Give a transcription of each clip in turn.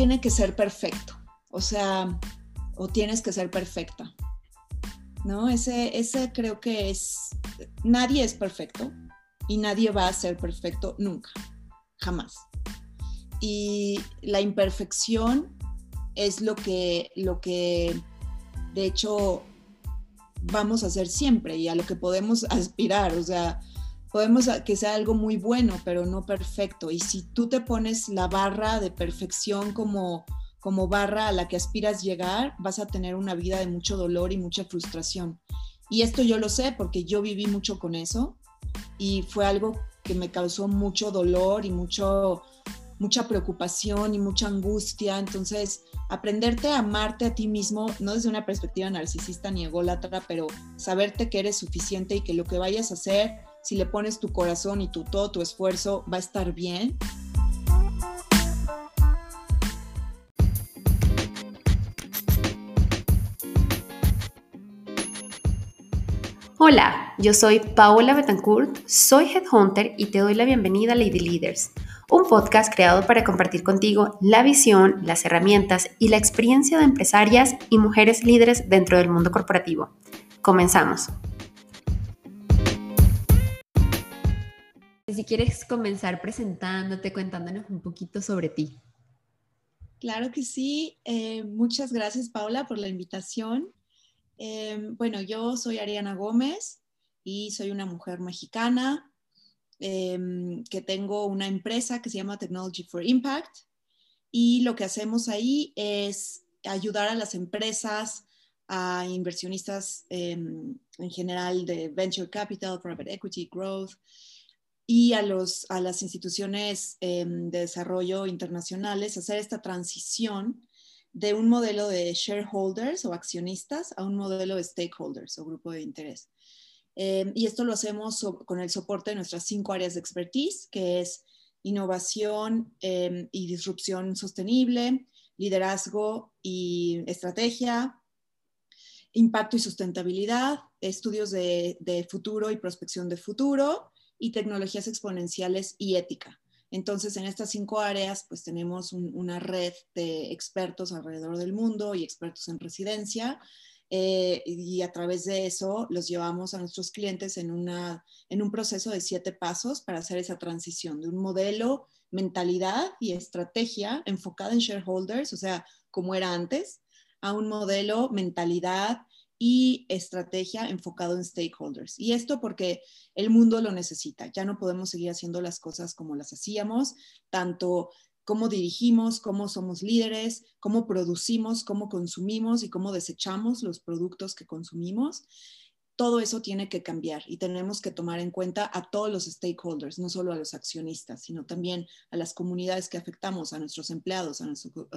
tiene que ser perfecto, o sea, o tienes que ser perfecta, ¿no? Ese, ese creo que es, nadie es perfecto y nadie va a ser perfecto nunca, jamás. Y la imperfección es lo que, lo que de hecho vamos a hacer siempre y a lo que podemos aspirar, o sea, podemos que sea algo muy bueno, pero no perfecto. Y si tú te pones la barra de perfección como, como barra a la que aspiras llegar, vas a tener una vida de mucho dolor y mucha frustración. Y esto yo lo sé porque yo viví mucho con eso y fue algo que me causó mucho dolor y mucho, mucha preocupación y mucha angustia. Entonces, aprenderte a amarte a ti mismo, no desde una perspectiva narcisista ni ególatra, pero saberte que eres suficiente y que lo que vayas a hacer si le pones tu corazón y tu, todo tu esfuerzo, va a estar bien. Hola, yo soy Paola Betancourt, soy Headhunter y te doy la bienvenida a Lady Leaders, un podcast creado para compartir contigo la visión, las herramientas y la experiencia de empresarias y mujeres líderes dentro del mundo corporativo. Comenzamos. Si quieres comenzar presentándote, contándonos un poquito sobre ti. Claro que sí. Eh, muchas gracias, Paula, por la invitación. Eh, bueno, yo soy Ariana Gómez y soy una mujer mexicana em, que tengo una empresa que se llama Technology for Impact y lo que hacemos ahí es ayudar a las empresas, a inversionistas em, en general de venture capital, private equity, growth, y a, los, a las instituciones em, de desarrollo internacionales hacer esta transición de un modelo de shareholders o accionistas a un modelo de stakeholders o grupo de interés. Em, y esto lo hacemos con el soporte de nuestras cinco áreas de expertise, que es innovación em, y disrupción sostenible, liderazgo y estrategia, impacto y sustentabilidad, estudios de, de futuro y prospección de futuro, y tecnologías exponenciales y ética. Entonces, en estas cinco áreas, pues tenemos una red de expertos alrededor del mundo y expertos en residencia. Eh, y a través de eso los llevamos a nuestros clientes en, una, en un proceso de siete pasos para hacer esa transición de un modelo, mentalidad y estrategia enfocada en shareholders, o sea, como era antes, a un modelo, mentalidad, y estrategia enfocado en stakeholders. Y esto porque el mundo lo necesita. Ya no podemos seguir haciendo las cosas como las hacíamos, tanto cómo dirigimos, cómo somos líderes, cómo producimos, cómo consumimos y cómo desechamos los productos que consumimos. Todo eso tiene que cambiar y tenemos que tomar en cuenta a todos los stakeholders, no solo a los accionistas, sino también a las comunidades que afectamos, a nuestros empleados, a,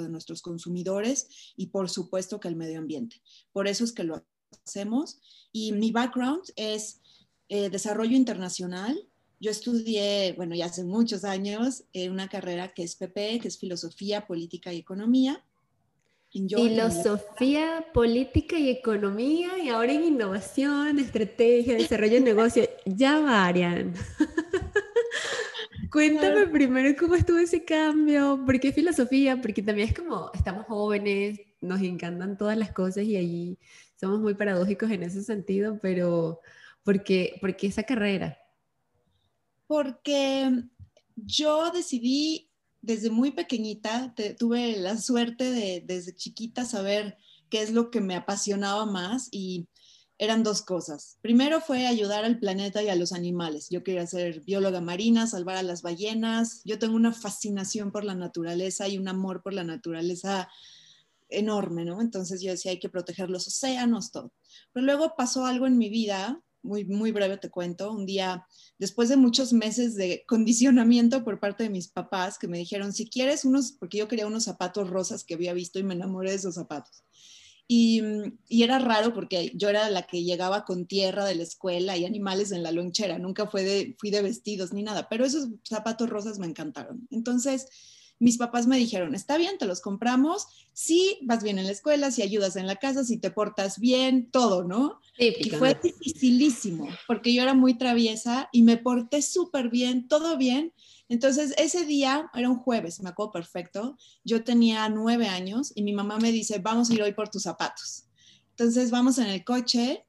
nuestros consumidores y por supuesto que al medio ambiente. Por eso es que lo hacemos. Y mi background es eh, desarrollo internacional. Yo estudié, bueno, ya hace muchos años, eh, una carrera que es PP, que es Filosofía, Política y Economía. Filosofía, política y economía, y ahora en innovación, estrategia, desarrollo de negocio. Ya varian. Cuéntame primero cómo estuvo ese cambio, por qué filosofía, porque también es como, estamos jóvenes, nos encantan todas las cosas y allí somos muy paradójicos en ese sentido, pero ¿por qué, esa carrera? Porque yo decidí desde muy pequeñita, tuve la suerte de desde chiquita saber qué es lo que me apasionaba más y eran dos cosas. Primero fue ayudar al planeta y a los animales. Yo quería ser bióloga marina, salvar a las ballenas. Yo tengo una fascinación por la naturaleza y un amor por la naturaleza enorme, ¿no? Entonces yo decía, hay que proteger los océanos, todo. Pero luego pasó algo en mi vida, muy, muy breve te cuento, un día, después de muchos meses de condicionamiento por parte de mis papás, que me dijeron, si quieres unos, porque yo quería unos zapatos rosas que había visto y me enamoré de esos zapatos. Y, y, era raro porque yo era la que llegaba con tierra de la escuela y animales en la lonchera, nunca fue de, fui de vestidos ni nada, pero esos zapatos rosas me encantaron. Entonces mis papás me dijeron, está bien, te los compramos, si vas bien en la escuela, si ayudas en la casa, si te portas bien, todo, ¿no? y fue dificilísimo, porque yo era muy traviesa y me porté súper bien, todo bien. Entonces, ese día, era un jueves, me acuerdo perfecto, yo tenía nueve años y mi mamá me dice, vamos a ir hoy por tus zapatos. Entonces, vamos en el coche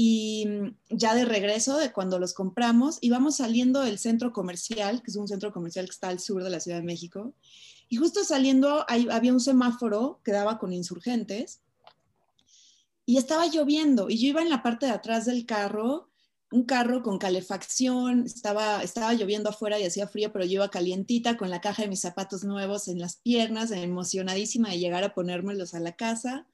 y ya de regreso de cuando los compramos, íbamos saliendo del centro comercial, que es un centro comercial que está al sur de la Ciudad de México, y justo saliendo había un semáforo que daba con insurgentes, y estaba lloviendo, y yo iba en la parte de atrás del carro, un carro con calefacción, estaba, estaba lloviendo afuera y hacía frío, pero yo iba calientita con la caja de mis zapatos nuevos en las piernas, emocionadísima de llegar a ponérmelos a la casa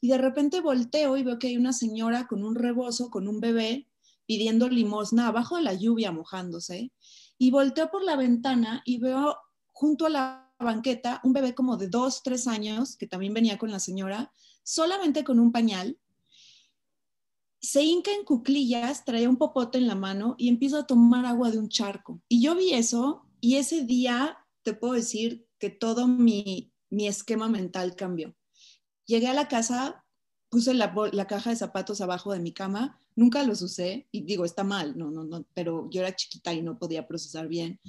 y de repente volteo y veo que hay una señora con un rebozo, con un bebé, pidiendo limosna abajo de la lluvia mojándose. Y volteo por la ventana y veo junto a la banqueta un bebé como de dos, tres años, que también venía con la señora, solamente con un pañal. Se hinca en cuclillas, traía un popote en la mano y empieza a tomar agua de un charco. Y yo vi eso y ese día te puedo decir que todo mi, mi esquema mental cambió. Llegué a la casa, puse la, caja de zapatos abajo de mi cama, nunca los usé y digo, está mal, no, no, no, pero yo era chiquita y no podía procesar bien.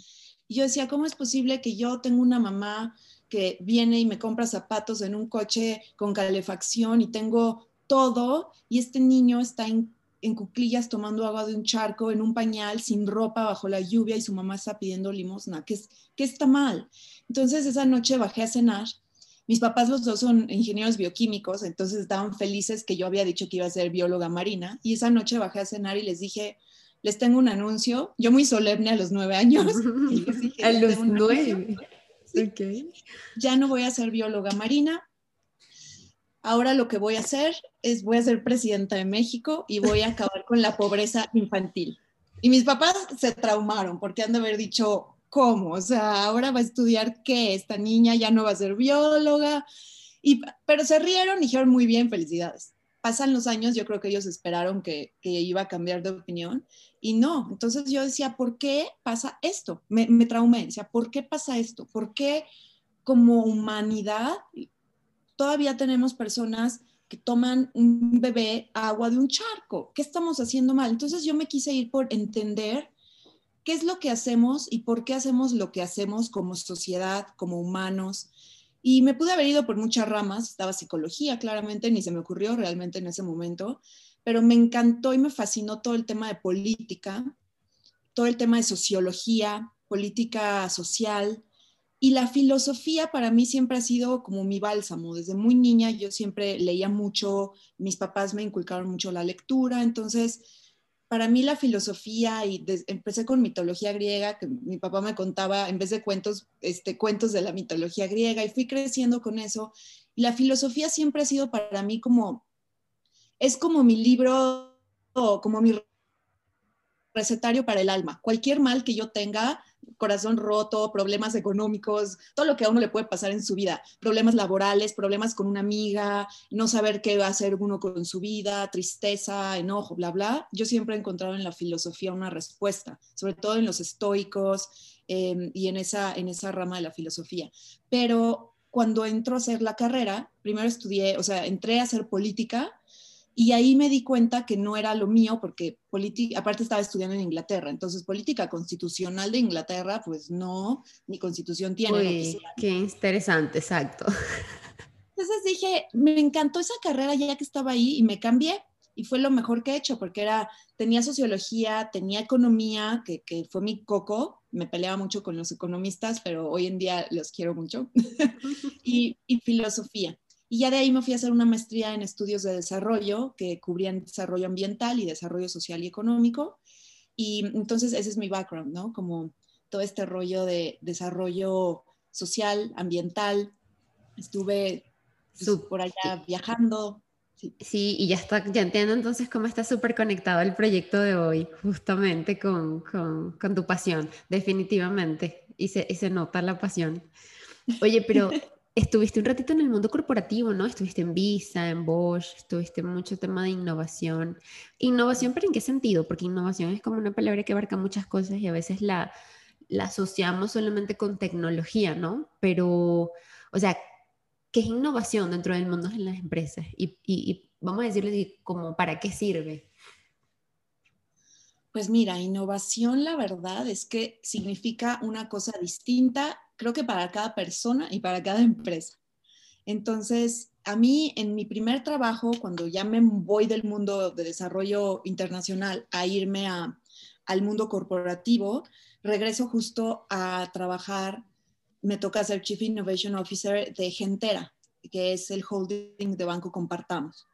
Y yo decía, ¿cómo es posible que yo tengo una mamá que viene y me compra zapatos en un coche con calefacción y tengo todo y este niño está en, cuclillas tomando agua de un charco, en un pañal, sin ropa, bajo la lluvia y su mamá está pidiendo limosna? ¿Qué, qué está mal? Entonces esa noche bajé a cenar mis papás los dos son ingenieros bioquímicos, entonces estaban felices que yo había dicho que iba a ser bióloga marina. Y esa noche bajé a cenar y les dije, les tengo un anuncio. Yo muy solemne a los nueve años. a los nueve. Ya no voy a ser bióloga marina. Ahora lo que voy a hacer es, voy a ser presidenta de México y voy a acabar con la pobreza infantil. Y mis papás se traumaron porque han de haber dicho, ¿cómo? O sea, ahora va a estudiar qué, esta niña ya no va a ser bióloga. Y, pero se rieron y dijeron muy bien, felicidades. Pasan los años, yo creo que ellos esperaron que, iba a cambiar de opinión y no. Entonces yo decía, ¿por qué pasa esto? Me, me traumé, decía, ¿por qué pasa esto? ¿Por qué como humanidad todavía tenemos personas que toman un bebé agua de un charco? ¿Qué estamos haciendo mal? Entonces yo me quise ir por entender qué es lo que hacemos y por qué hacemos lo que hacemos como sociedad, como humanos. Y me pude haber ido por muchas ramas, estaba psicología, claramente, ni se me ocurrió realmente en ese momento, pero me encantó y me fascinó todo el tema de política, todo el tema de sociología, política social. Y la filosofía para mí siempre ha sido como mi bálsamo. Desde muy niña yo siempre leía mucho, mis papás me inculcaron mucho la lectura, entonces para mí la filosofía, y empecé con mitología griega, que mi papá me contaba, en vez de cuentos, este, cuentos de la mitología griega, y fui creciendo con eso. Y la filosofía siempre ha sido para mí como, es como mi libro, como mi recetario para el alma. Cualquier mal que yo tenga, corazón roto, problemas económicos, todo lo que a uno le puede pasar en su vida, problemas laborales, problemas con una amiga, no saber qué va a hacer uno con su vida, tristeza, enojo, bla, bla. Yo siempre he encontrado en la filosofía una respuesta, sobre todo en los estoicos em, y en esa, en esa rama de la filosofía. Pero cuando entro a hacer la carrera, primero estudié, o sea, entré a hacer política y ahí me di cuenta que no era lo mío porque aparte estaba estudiando en Inglaterra, entonces política constitucional de Inglaterra, pues no, ni constitución tiene. Uy, qué interesante, exacto. Entonces dije, me encantó esa carrera ya que estaba ahí y me cambié y fue lo mejor que he hecho porque era, tenía sociología, tenía economía, que, que fue mi coco, me peleaba mucho con los economistas, pero hoy en día los quiero mucho, y, y filosofía. Y ya de ahí me fui a hacer una maestría en estudios de desarrollo que cubrían desarrollo ambiental y desarrollo social y económico. Y entonces ese es mi background, ¿no? Como todo este rollo de desarrollo social, ambiental. Estuve pues, por allá viajando. Sí. y ya está, ya entiendo entonces cómo está súper conectado el proyecto de hoy, justamente con, con, con tu pasión, definitivamente. Y se, y se nota la pasión. Oye, pero estuviste un ratito en el mundo corporativo, ¿no? Estuviste en Visa, en Bosch, estuviste en mucho tema de innovación. ¿Innovación, pero en qué sentido? Porque innovación es como una palabra que abarca muchas cosas y a veces la, la asociamos solamente con tecnología, ¿no? Pero, o sea, ¿qué es innovación dentro del mundo de las empresas? Y, y vamos a decirle como, ¿para qué sirve? Pues mira, innovación, la verdad es que significa una cosa distinta, creo que para cada persona y para cada empresa. Entonces, a mí en mi primer trabajo, cuando ya me voy del mundo de desarrollo internacional a irme al mundo corporativo, regreso justo a trabajar, me toca ser Chief Innovation Officer de Gentera, que es el holding de Banco Compartamos.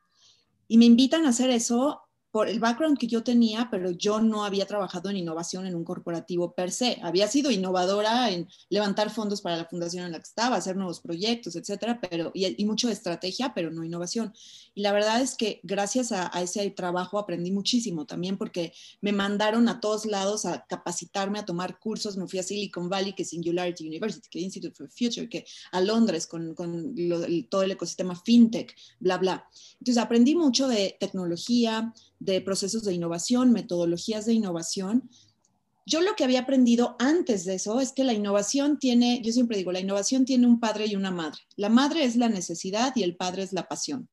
Y me invitan a hacer eso por el background que yo tenía, pero yo no había trabajado en innovación en un corporativo per se. Había sido innovadora en levantar fondos para la fundación en la que estaba, hacer nuevos proyectos, etcétera, pero, y, mucho de estrategia, pero no innovación. Y la verdad es que gracias a, ese trabajo aprendí muchísimo también porque me mandaron a todos lados a capacitarme, a tomar cursos. Me fui a Silicon Valley, que Singularity University, que Institute for Future, que a Londres con, con todo el ecosistema fintech, bla, bla. Entonces aprendí mucho de tecnología, de procesos de innovación, metodologías de innovación. Yo lo que había aprendido antes de eso es que la innovación tiene, yo siempre digo, la innovación tiene un padre y una madre. La madre es la necesidad y el padre es la pasión.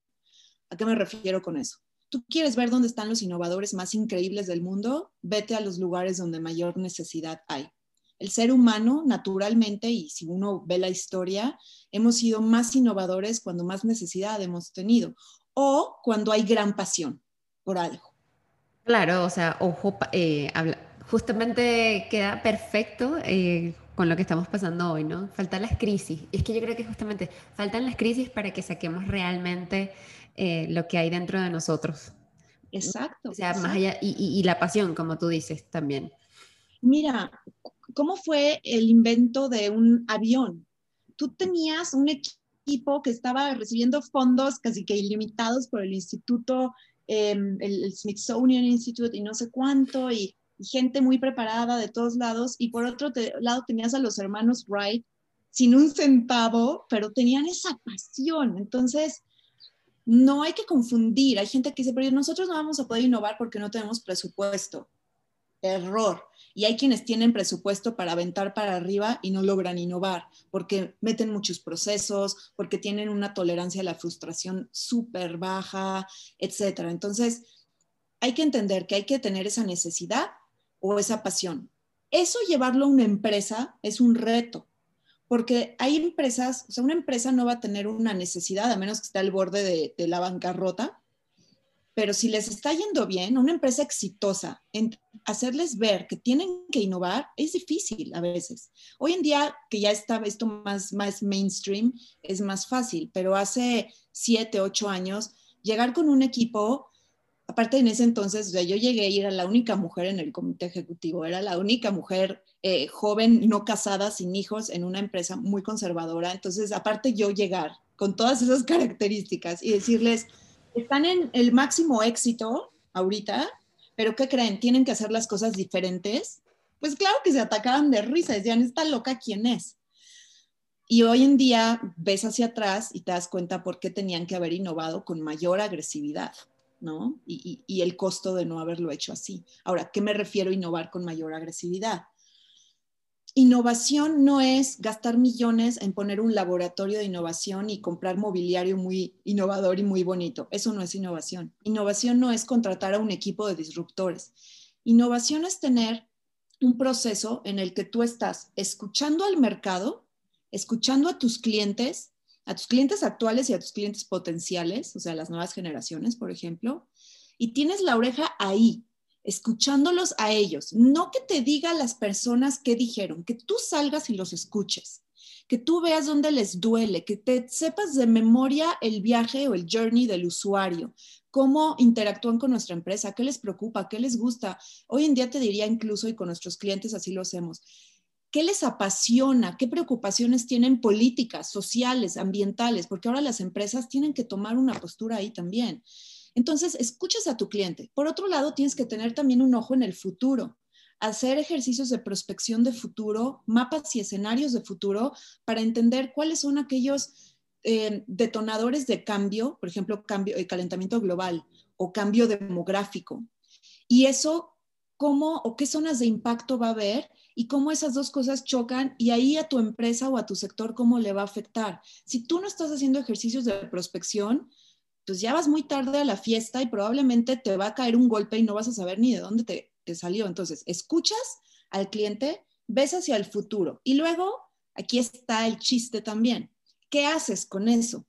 ¿A qué me refiero con eso? ¿Tú quieres ver dónde están los innovadores más increíbles del mundo? Vete a los lugares donde mayor necesidad hay. El ser humano, naturalmente, y si uno ve la historia, hemos sido más innovadores cuando más necesidad hemos tenido o cuando hay gran pasión por algo. Claro, o sea, ojo, eh, justamente queda perfecto eh, con lo que estamos pasando hoy, ¿no? Faltan las crisis. Es que yo creo que justamente faltan las crisis para que saquemos realmente eh, lo que hay dentro de nosotros. Exacto. O sea, más allá, y, y, la pasión, como tú dices también. Mira, ¿cómo fue el invento de un avión? Tú tenías un equipo que estaba recibiendo fondos casi que ilimitados por el Instituto Em, el, Smithsonian Institute y no sé cuánto, y, gente muy preparada de todos lados, y por otro lado tenías a los hermanos Wright sin un centavo, pero tenían esa pasión. Entonces, no hay que confundir. Hay gente que dice, pero nosotros no vamos a poder innovar porque no tenemos presupuesto. Error. Y hay quienes tienen presupuesto para aventar para arriba y no logran innovar porque meten muchos procesos, porque tienen una tolerancia a la frustración súper baja, etc. Entonces, hay que entender que hay que tener esa necesidad o esa pasión. Eso llevarlo a una empresa es un reto, porque hay empresas, o sea, una empresa no va a tener una necesidad a menos que esté al borde de, de la bancarrota, pero si les está yendo bien, una empresa exitosa, en hacerles ver que tienen que innovar es difícil a veces. Hoy en día, que ya está esto más, más mainstream, es más fácil, pero hace siete, ocho años, llegar con un equipo, aparte en ese entonces, yo llegué y era la única mujer en el comité ejecutivo, era la única mujer eh, joven, no casada, sin hijos, en una empresa muy conservadora. Entonces, aparte yo llegar con todas esas características y decirles, están en el máximo éxito ahorita, pero ¿qué creen? Tienen que hacer las cosas diferentes. Pues claro que se atacaban de risa, decían, esta loca, ¿quién es? Y hoy en día ves hacia atrás y te das cuenta por qué tenían que haber innovado con mayor agresividad, ¿no? Y, y el costo de no haberlo hecho así. Ahora, ¿qué me refiero a innovar con mayor agresividad? Innovación no es gastar millones en poner un laboratorio de innovación y comprar mobiliario muy innovador y muy bonito. Eso no es innovación. Innovación no es contratar a un equipo de disruptores. Innovación es tener un proceso en el que tú estás escuchando al mercado, escuchando a tus clientes, a tus clientes actuales y a tus clientes potenciales, o sea, las nuevas generaciones, por ejemplo, y tienes la oreja ahí, escuchándolos a ellos, no que te diga las personas qué dijeron, que tú salgas y los escuches, que tú veas dónde les duele, que te sepas de memoria el viaje o el journey del usuario, cómo interactúan con nuestra empresa, qué les preocupa, qué les gusta. Hoy en día te diría incluso, y con nuestros clientes así lo hacemos, ¿Qué les apasiona? ¿Qué preocupaciones tienen políticas, sociales, ambientales? Porque ahora las empresas tienen que tomar una postura ahí también. Entonces, escuchas a tu cliente. Por otro lado, tienes que tener también un ojo en el futuro, hacer ejercicios de prospección de futuro, mapas y escenarios de futuro para entender cuáles son aquellos eh, detonadores de cambio, por ejemplo, cambio, eh, calentamiento global o cambio demográfico. Y eso cómo o qué zonas de impacto va a haber y cómo esas dos cosas chocan y ahí a tu empresa o a tu sector cómo le va a afectar. Si tú no estás haciendo ejercicios de prospección, pues ya vas muy tarde a la fiesta y probablemente te va a caer un golpe y no vas a saber ni de dónde te, salió. Entonces, escuchas al cliente, ves hacia el futuro y luego aquí está el chiste también. ¿Qué haces con eso?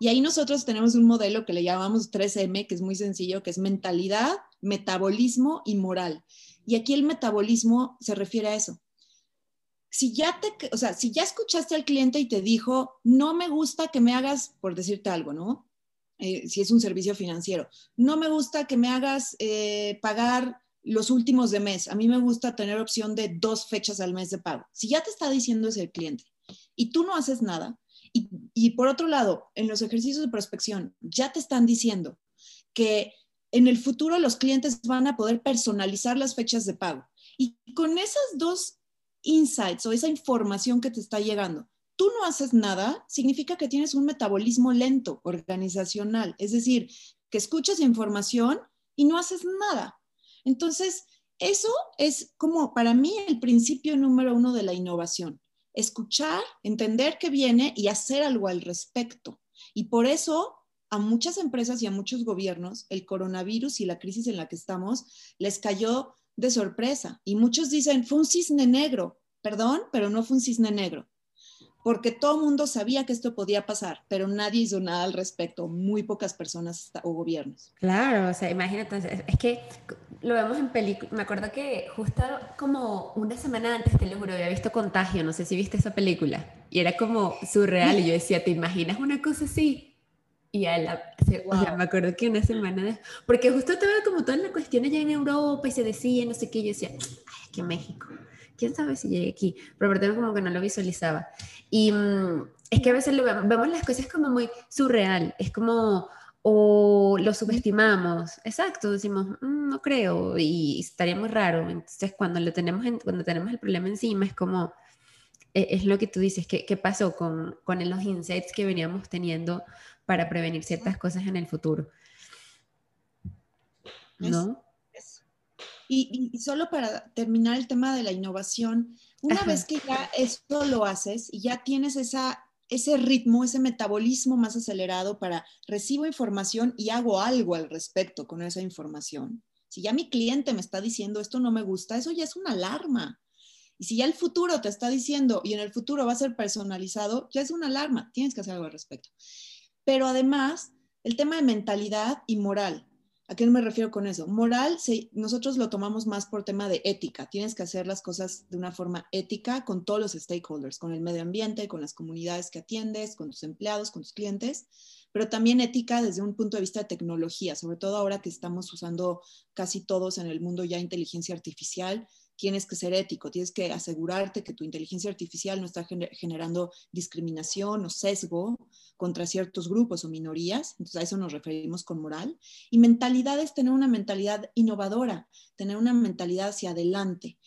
Y ahí nosotros tenemos un modelo que le llamamos 3M, que es muy sencillo, que es mentalidad, metabolismo y moral. Y aquí el metabolismo se refiere a eso. Si ya te, o sea, si ya escuchaste al cliente y te dijo, no me gusta que me hagas, por decirte algo, ¿no? Eh, si es un servicio financiero, no me gusta que me hagas eh, pagar los últimos de mes. A mí me gusta tener opción de dos fechas al mes de pago. Si ya te está diciendo ese cliente y tú no haces nada, y, y por otro lado, en los ejercicios de prospección ya te están diciendo que en el futuro los clientes van a poder personalizar las fechas de pago. Y con esas dos insights o esa información que te está llegando, tú no haces nada, significa que tienes un metabolismo lento organizacional, es decir, que escuchas información y no haces nada. Entonces, eso es como para mí el principio número uno de la innovación. Escuchar, entender qué viene y hacer algo al respecto. Y por eso a muchas empresas y a muchos gobiernos el coronavirus y la crisis en la que estamos les cayó de sorpresa. Y muchos dicen, fue un cisne negro. Perdón, pero no fue un cisne negro. Porque todo el mundo sabía que esto podía pasar, pero nadie hizo nada al respecto, muy pocas personas o gobiernos. Claro, o sea, imagínate, es que lo vemos en película. Me acuerdo que justo como una semana antes, te lo juro, había visto Contagio, no sé si viste esa película, y era como surreal, y yo decía, ¿te imaginas una cosa así? Y a la, o sea, me acuerdo que una semana de, porque justo estaba como toda la cuestión allá en Europa y se decía, no sé qué, yo decía, ay, es que México, quién sabe si llegué aquí, pero aparte como que no lo visualizaba. Y mm, es que a veces lo vemos, vemos las cosas como muy surreal, es como, o lo subestimamos, exacto, decimos, mm, no creo, y estaría muy raro. Entonces, cuando, lo tenemos cuando tenemos el problema encima, es como, e, es, lo que tú dices, ¿qué, qué pasó con, con los insights que veníamos teniendo? para prevenir ciertas cosas en el futuro. ¿No? Y, solo para terminar el tema de la innovación, una vez que ya esto lo haces y ya tienes esa, ese ritmo, ese metabolismo más acelerado para recibo información y hago algo al respecto con esa información. Si ya mi cliente me está diciendo esto no me gusta, eso ya es una alarma. Y si ya el futuro te está diciendo y en el futuro va a ser personalizado, ya es una alarma. Tienes que hacer algo al respecto. Pero además, el tema de mentalidad y moral. ¿A qué me refiero con eso? Moral, nosotros lo tomamos más por tema de ética. Tienes que hacer las cosas de una forma ética con todos los stakeholders, con el medio ambiente, con las comunidades que atiendes, con tus empleados, con tus clientes, pero también ética desde un punto de vista de tecnología, sobre todo ahora que estamos usando casi todos en el mundo ya inteligencia artificial tienes que ser ético, tienes que asegurarte que tu inteligencia artificial no está generando discriminación o sesgo contra ciertos grupos o minorías. Entonces a eso nos referimos con moral. Y mentalidad es tener una mentalidad innovadora, tener una mentalidad hacia adelante.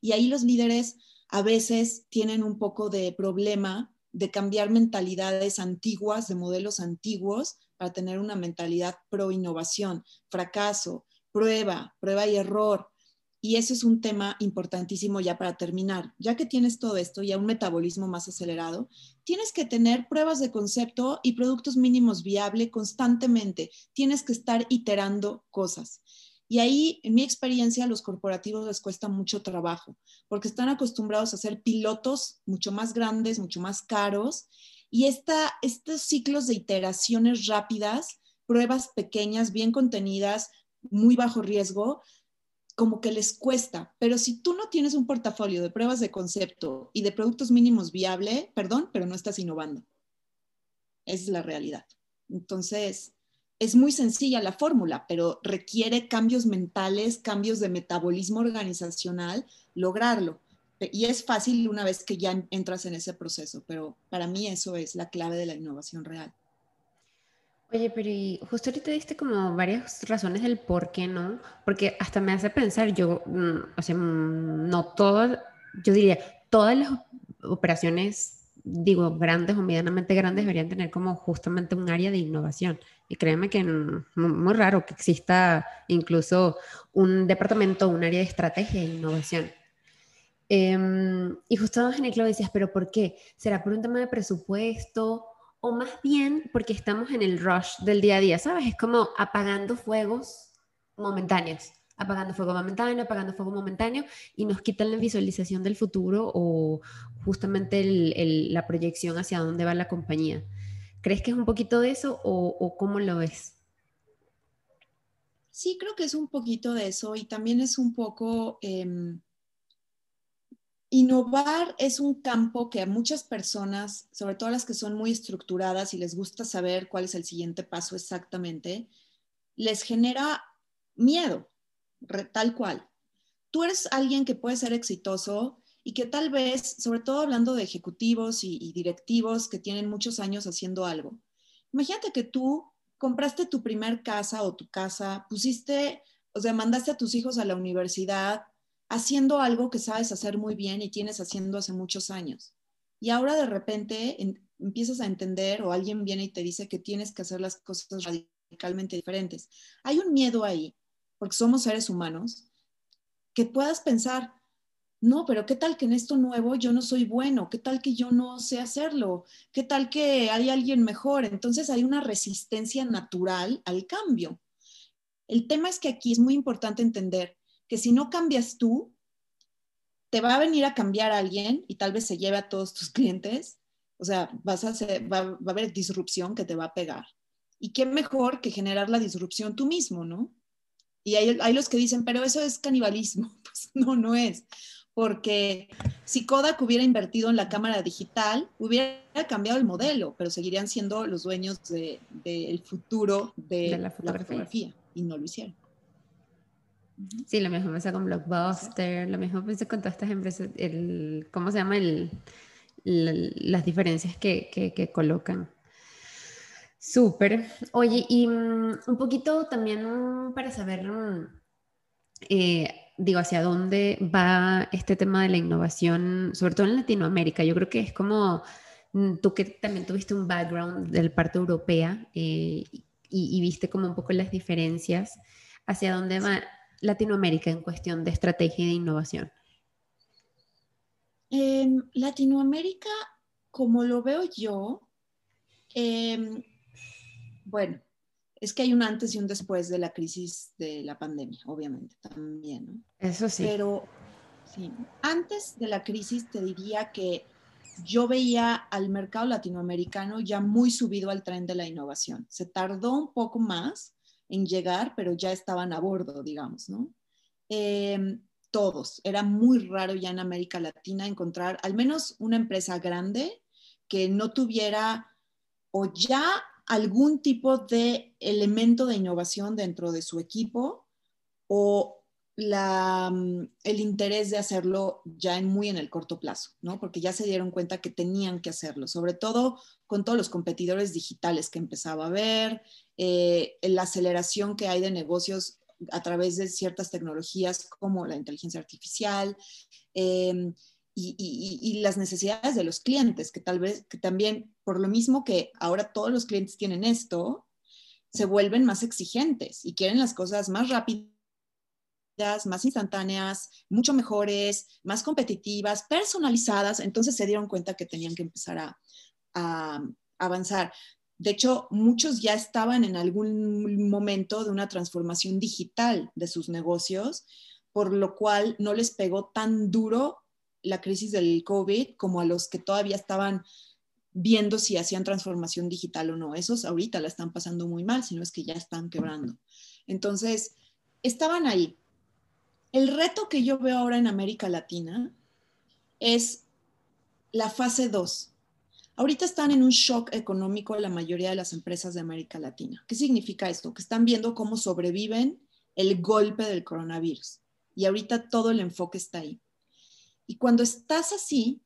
Y ahí los líderes a veces tienen un poco de problema de cambiar mentalidades antiguas, de modelos antiguos, para tener una mentalidad pro innovación, fracaso, prueba, prueba y error, y eso es un tema importantísimo ya para terminar. Ya que tienes todo esto, y un metabolismo más acelerado, tienes que tener pruebas de concepto y productos mínimos viables constantemente. Tienes que estar iterando cosas. Y ahí, en mi experiencia, a los corporativos les cuesta mucho trabajo, porque están acostumbrados a hacer pilotos mucho más grandes, mucho más caros, y esta, estos ciclos de iteraciones rápidas, pruebas pequeñas, bien contenidas, muy bajo riesgo, como que les cuesta, pero si tú no tienes un portafolio de pruebas de concepto y de productos mínimos viable, perdón, pero no estás innovando. Es la realidad. Entonces, es muy sencilla la fórmula, pero requiere cambios mentales, cambios de metabolismo organizacional, lograrlo. Y es fácil una vez que ya entras en ese proceso, pero para mí eso es la clave de la innovación real. Oye, pero y justo ahorita diste como varias razones del por qué no, porque hasta me hace pensar, yo, mm, o sea, mm, no todas, yo diría, todas las operaciones, digo, grandes o medianamente grandes deberían tener como justamente un área de innovación. Y créeme que es muy raro que exista incluso un departamento, un área de estrategia e innovación. Em, y justo Geniclo decías, pero ¿por qué? ¿Será por un tema de presupuesto? O más bien porque estamos en el rush del día a día, ¿sabes? Es como apagando fuegos momentáneos, apagando fuego momentáneo, apagando fuego momentáneo, y nos quitan la visualización del futuro o justamente la proyección hacia dónde va la compañía. ¿Crees que es un poquito de eso o, cómo lo ves? Sí, creo que es un poquito de eso y también es un poco... Em, innovar es un campo que a muchas personas, sobre todo las que son muy estructuradas y les gusta saber cuál es el siguiente paso exactamente, les genera miedo, tal cual. Tú eres alguien que puede ser exitoso y que tal vez, sobre todo hablando de ejecutivos y, directivos que tienen muchos años haciendo algo, imagínate que tú compraste tu primer casa o tu casa, pusiste, o sea, mandaste a tus hijos a la universidad haciendo algo que sabes hacer muy bien y tienes haciendo hace muchos años. Y ahora de repente empiezas a entender o alguien viene y te dice que tienes que hacer las cosas radicalmente diferentes. Hay un miedo ahí, porque somos seres humanos, que puedas pensar, no, pero ¿qué tal que en esto nuevo yo no soy bueno? ¿Qué tal que yo no sé hacerlo? ¿Qué tal que hay alguien mejor? Entonces hay una resistencia natural al cambio. El tema es que aquí es muy importante entender que si no cambias tú, te va a venir a cambiar alguien y tal vez se lleve a todos tus clientes. O sea, vas a va, va a haber disrupción que te va a pegar. Y qué mejor que generar la disrupción tú mismo, ¿no? Y hay, hay, los que dicen, pero eso es canibalismo. Pues no, no es porque si Kodak hubiera invertido en la cámara digital, hubiera cambiado el modelo, pero seguirían siendo los dueños del futuro de, la, fotografía. y no lo hicieron. Sí, lo mismo pasa con Blockbuster, lo mismo pasa con todas estas empresas, el, ¿cómo se llama? El, las diferencias que, que, colocan. Súper. Oye, y mm, un poquito también para saber, mm, eh, digo, hacia dónde va este tema de la innovación, sobre todo en Latinoamérica. Yo creo que es como mm, tú que también tuviste un background del parte europea eh, y, viste como un poco las diferencias, hacia dónde va Latinoamérica en cuestión de estrategia y de innovación. En Latinoamérica, como lo veo yo, em, bueno, es que hay un antes y un después de la crisis de la pandemia, obviamente, también, ¿no? Eso sí. Pero sí, antes de la crisis te diría que yo veía al mercado latinoamericano ya muy subido al tren de la innovación. Se tardó un poco más en llegar, pero ya estaban a bordo, digamos, ¿no? Em, todos. Era muy raro ya en América Latina encontrar al menos una empresa grande que no tuviera o ya algún tipo de elemento de innovación dentro de su equipo o mm, el interés de hacerlo ya en, muy en el corto plazo, ¿no? Porque ya se dieron cuenta que tenían que hacerlo, sobre todo con todos los competidores digitales que empezaba a ver, eh, la aceleración que hay de negocios a través de ciertas tecnologías como la inteligencia artificial. Em, y, las necesidades de los clientes, que tal vez, también, por lo mismo que ahora todos los clientes tienen esto, se vuelven más exigentes y quieren las cosas más rápidas, más instantáneas, mucho mejores, más competitivas, personalizadas. Entonces se dieron cuenta que tenían que empezar a avanzar. De hecho, muchos ya estaban en algún momento de una transformación digital de sus negocios, por lo cual no les pegó tan duro la crisis del COVID como a los que todavía estaban viendo si hacían transformación digital o no. Esos ahorita la están pasando muy mal, sino es que ya están quebrando. Entonces, estaban ahí. El reto que yo veo ahora en América Latina es la fase 2. Ahorita están en un shock económico la mayoría de las empresas de América Latina. ¿Qué significa esto? Que están viendo cómo sobreviven el golpe del coronavirus. Y ahorita todo el enfoque está ahí. Y cuando estás así,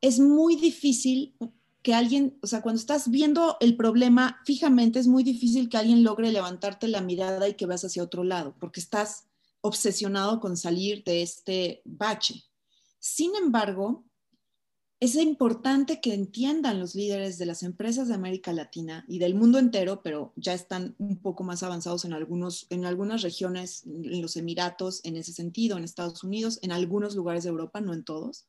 es muy difícil que alguien, o sea, cuando estás viendo el problema fijamente, es muy difícil que alguien logre levantarte la mirada y que vas hacia otro lado, porque estás obsesionado con salir de este bache. Sin embargo, es importante que entiendan los líderes de las empresas de América Latina y del mundo entero, pero ya están un poco más avanzados en, algunos, en algunas regiones, en los Emiratos, en ese sentido, en Estados Unidos, en algunos lugares de Europa, no en todos.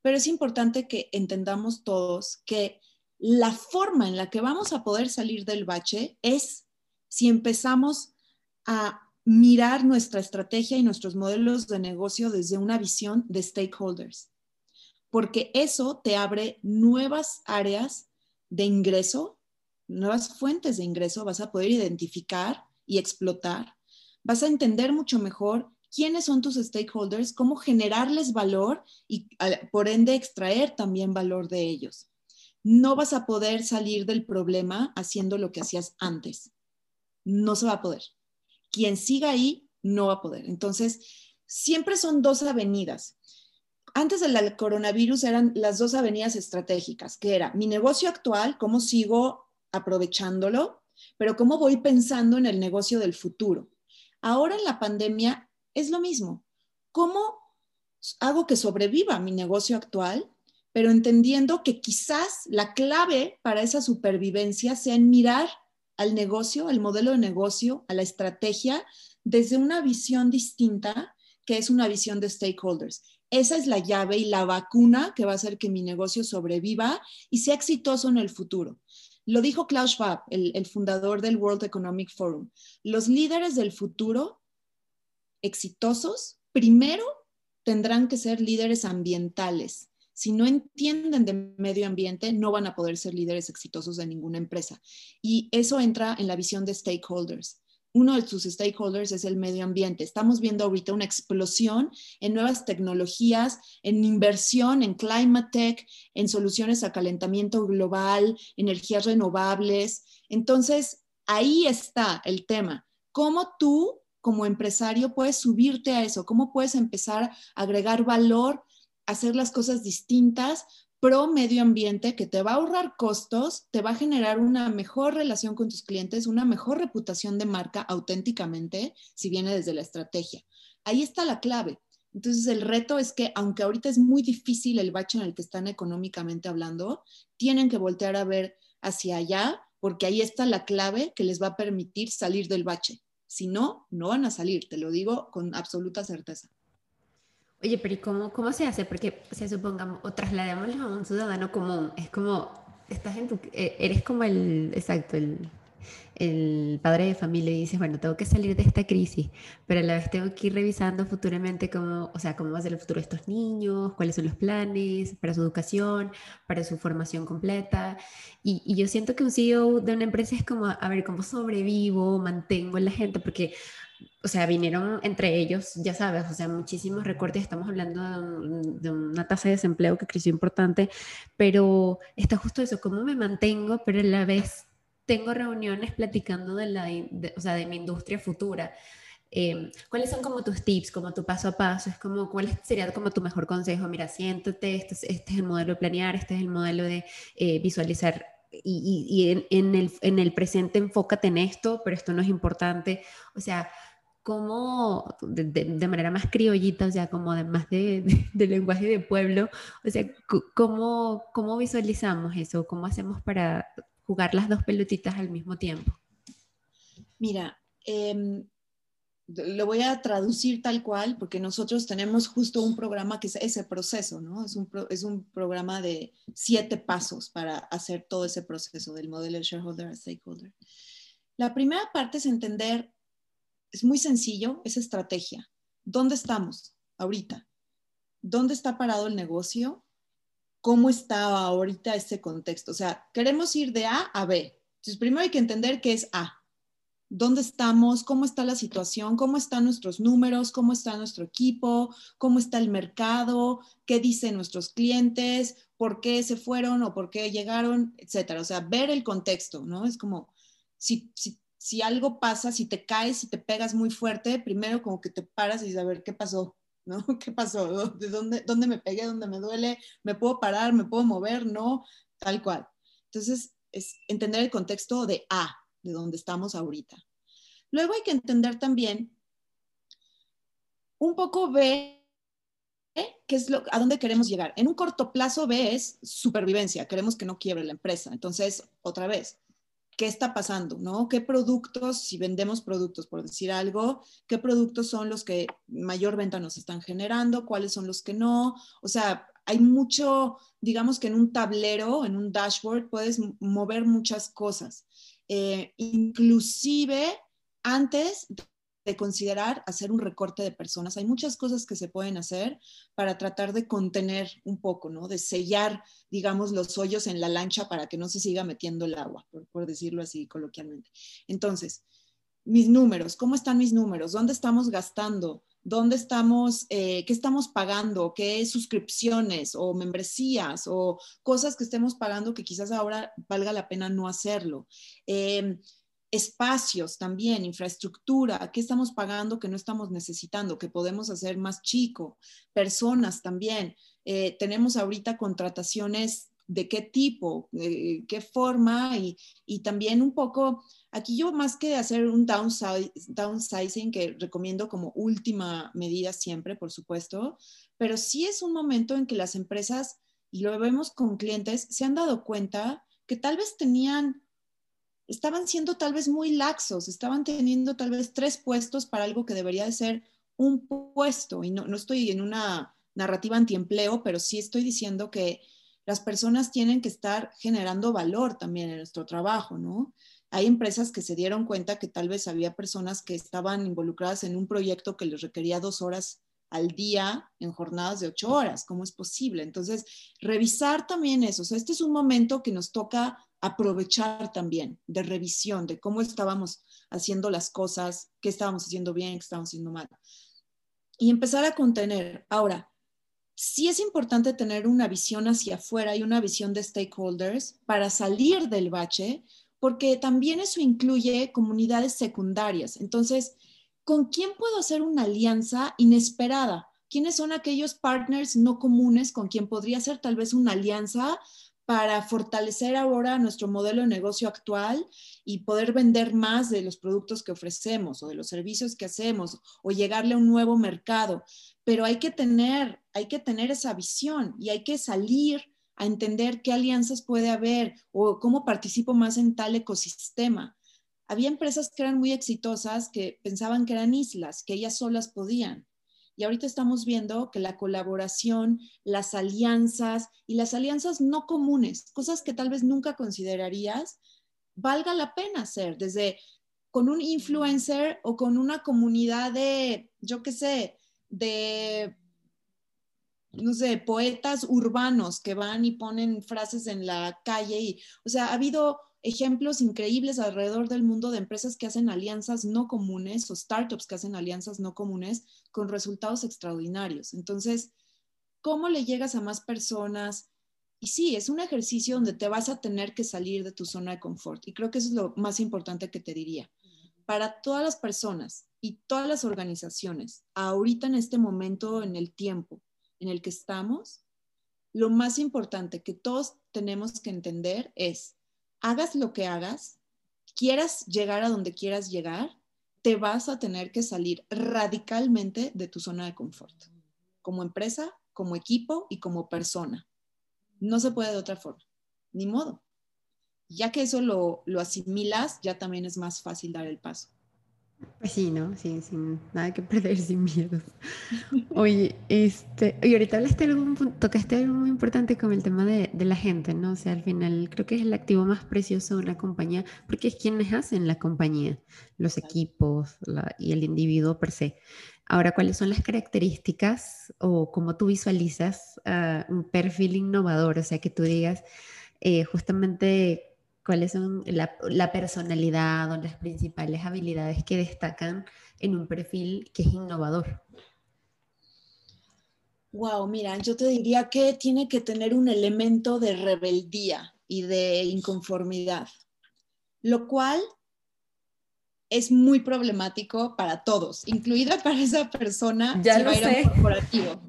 Pero es importante que entendamos todos que la forma en la que vamos a poder salir del bache es si empezamos a mirar nuestra estrategia y nuestros modelos de negocio desde una visión de stakeholders porque eso te abre nuevas áreas de ingreso, nuevas fuentes de ingreso, vas a poder identificar y explotar, vas a entender mucho mejor quiénes son tus stakeholders, cómo generarles valor y por ende extraer también valor de ellos. No vas a poder salir del problema haciendo lo que hacías antes. No se va a poder. Quien siga ahí no va a poder. Entonces, siempre son dos avenidas antes del coronavirus eran las dos avenidas estratégicas, que era mi negocio actual, cómo sigo aprovechándolo, pero cómo voy pensando en el negocio del futuro. Ahora en la pandemia es lo mismo. ¿Cómo hago que sobreviva mi negocio actual, pero entendiendo que quizás la clave para esa supervivencia sea en mirar al negocio, al modelo de negocio, a la estrategia, desde una visión distinta, que es una visión de stakeholders. Esa es la llave y la vacuna que va a hacer que mi negocio sobreviva y sea exitoso en el futuro. Lo dijo Klaus Schwab, el, fundador del World Economic Forum. Los líderes del futuro exitosos, primero tendrán que ser líderes ambientales. Si no entienden de medio ambiente, no van a poder ser líderes exitosos de ninguna empresa. Y eso entra en la visión de stakeholders uno de sus stakeholders es el medio ambiente. Estamos viendo ahorita una explosión en nuevas tecnologías, en inversión, en climate tech, en soluciones a calentamiento global, energías renovables. Entonces, ahí está el tema. ¿Cómo tú, como empresario, puedes subirte a eso? ¿Cómo puedes empezar a agregar valor, hacer las cosas distintas pro medio ambiente que te va a ahorrar costos, te va a generar una mejor relación con tus clientes, una mejor reputación de marca auténticamente, si viene desde la estrategia. Ahí está la clave. Entonces el reto es que aunque ahorita es muy difícil el bache en el que están económicamente hablando, tienen que voltear a ver hacia allá porque ahí está la clave que les va a permitir salir del bache. Si no, no van a salir, te lo digo con absoluta certeza. Oye, pero ¿y cómo, cómo se hace? Porque, se supongamos, o trasladémoslo a un ciudadano común, es como, estás en tu, eh, eres como el, exacto, el, el padre de familia y dices, bueno, tengo que salir de esta crisis, pero a la vez tengo que ir revisando futuramente cómo, o sea, cómo va a ser el futuro de estos niños, cuáles son los planes para su educación, para su formación completa. Y, y yo siento que un CEO de una empresa es como, a ver, ¿cómo sobrevivo, mantengo a la gente? Porque o sea, vinieron entre ellos, ya sabes, o sea, muchísimos recortes, estamos hablando de, una tasa de desempleo que creció importante, pero está justo eso, cómo me mantengo, pero a la vez tengo reuniones platicando de, la, o sea, de mi industria futura. Em, ¿Cuáles son como tus tips, como tu paso a paso? Es como, ¿cuál sería como tu mejor consejo? Mira, siéntate, este es, este es el modelo de planear, este es el modelo de eh, visualizar y, y, en, en, el, en el presente enfócate en esto, pero esto no es importante. O sea, cómo, de, manera más criollita, o sea, como de más de, lenguaje de pueblo, o sea, cómo, cómo visualizamos eso, cómo hacemos para jugar las dos pelotitas al mismo tiempo. Mira, em, lo voy a traducir tal cual, porque nosotros tenemos justo un programa que es ese proceso, ¿no? Es un, es un programa de siete pasos para hacer todo ese proceso del modelo shareholder a stakeholder. La primera parte es entender es muy sencillo, es estrategia. ¿Dónde estamos ahorita? ¿Dónde está parado el negocio? ¿Cómo está ahorita este contexto? O sea, queremos ir de A a B. Entonces, primero hay que entender qué es A. ¿Dónde estamos? ¿Cómo está la situación? ¿Cómo están nuestros números? ¿Cómo está nuestro equipo? ¿Cómo está el mercado? ¿Qué dicen nuestros clientes? ¿Por qué se fueron o por qué llegaron? Etcétera. O sea, ver el contexto, ¿no? Es como, si, si algo pasa, si te caes, si te pegas muy fuerte, primero como que te paras y ver, ¿qué pasó? ¿No? ¿Qué pasó? ¿De dónde, dónde me pegué? ¿Dónde me duele? ¿Me puedo parar? ¿Me puedo mover? No, tal cual. Entonces, es entender el contexto de A, de donde estamos ahorita. Luego hay que entender también un poco B qué es lo, a dónde queremos llegar. En un corto plazo B es supervivencia, queremos que no quiebre la empresa. Entonces, otra vez, ¿qué está pasando? ¿no? ¿Qué productos, si vendemos productos, por decir algo, qué productos son los que mayor venta nos están generando, cuáles son los que no? O sea, hay mucho, digamos que en un tablero, en un dashboard, puedes mover muchas cosas. Eh, inclusive antes de considerar hacer un recorte de personas. Hay muchas cosas que se pueden hacer para tratar de contener un poco, ¿no? De sellar, digamos, los hoyos en la lancha para que no se siga metiendo el agua, por, decirlo así coloquialmente. Entonces, mis números, ¿cómo están mis números? ¿Dónde estamos gastando? ¿Dónde estamos, eh, qué estamos pagando? ¿Qué suscripciones o membresías o cosas que estemos pagando que quizás ahora valga la pena no hacerlo? Eh, espacios también, infraestructura, qué estamos pagando que no estamos necesitando, que podemos hacer más chico, personas también. Eh, tenemos ahorita contrataciones de qué tipo, qué forma y, y, también un poco, aquí yo más que hacer un downsizing, que recomiendo como última medida siempre, por supuesto, pero sí es un momento en que las empresas, y lo vemos con clientes, se han dado cuenta que tal vez tenían estaban siendo tal vez muy laxos, estaban teniendo tal vez tres puestos para algo que debería de ser un puesto. Y no, no estoy en una narrativa antiempleo, pero sí estoy diciendo que las personas tienen que estar generando valor también en nuestro trabajo, ¿no? Hay empresas que se dieron cuenta que tal vez había personas que estaban involucradas en un proyecto que les requería dos horas al día en jornadas de ocho horas. ¿Cómo es posible? Entonces, revisar también eso. O este es un momento que nos toca aprovechar también de revisión de cómo estábamos haciendo las cosas, qué estábamos haciendo bien, qué estábamos haciendo mal. Y empezar a contener. Ahora, sí es importante tener una visión hacia afuera y una visión de stakeholders para salir del bache, porque también eso incluye comunidades secundarias. Entonces, ¿con quién puedo hacer una alianza inesperada? ¿Quiénes son aquellos partners no comunes con quien podría hacer tal vez una alianza para fortalecer ahora nuestro modelo de negocio actual y poder vender más de los productos que ofrecemos o de los servicios que hacemos o llegarle a un nuevo mercado. Pero hay que tener, hay que tener esa visión y hay que salir a entender qué alianzas puede haber o cómo participo más en tal ecosistema. Había empresas que eran muy exitosas que pensaban que eran islas, que ellas solas podían y ahorita estamos viendo que la colaboración, las alianzas y las alianzas no comunes, cosas que tal vez nunca considerarías, valga la pena hacer, desde con un influencer o con una comunidad de, yo qué sé, de, no sé, poetas urbanos que van y ponen frases en la calle y, o sea, ha habido ejemplos increíbles alrededor del mundo de empresas que hacen alianzas no comunes o startups que hacen alianzas no comunes con resultados extraordinarios. Entonces, ¿cómo le llegas a más personas? Y sí, es un ejercicio donde te vas a tener que salir de tu zona de confort. Y creo que eso es lo más importante que te diría. Para todas las personas y todas las organizaciones, ahorita en este momento, en el tiempo en el que estamos, lo más importante que todos tenemos que entender es hagas lo que hagas, quieras llegar a donde quieras llegar, te vas a tener que salir radicalmente de tu zona de confort, como empresa, como equipo y como persona. No se puede de otra forma, ni modo. Ya que eso lo, lo asimilas, ya también es más fácil dar el paso. Pues sí, ¿no? Sin, sin nada que perder, sin miedo. Oye, este, y ahorita hablaste algo, tocaste algo muy importante con el tema de, de, la gente, ¿no? O sea, al final creo que es el activo más precioso de una compañía, porque es quienes hacen la compañía, los equipos y el individuo per se. Ahora, ¿cuáles son las características o cómo tú visualizas uh, un perfil innovador? O sea, que tú digas eh, justamente cuáles son la, personalidad o las principales habilidades que destacan en un perfil que es innovador. Wow, mira, yo te diría que tiene que tener un elemento de rebeldía y de inconformidad, lo cual es muy problemático para todos, incluida para esa persona ya lo sé. corporativo.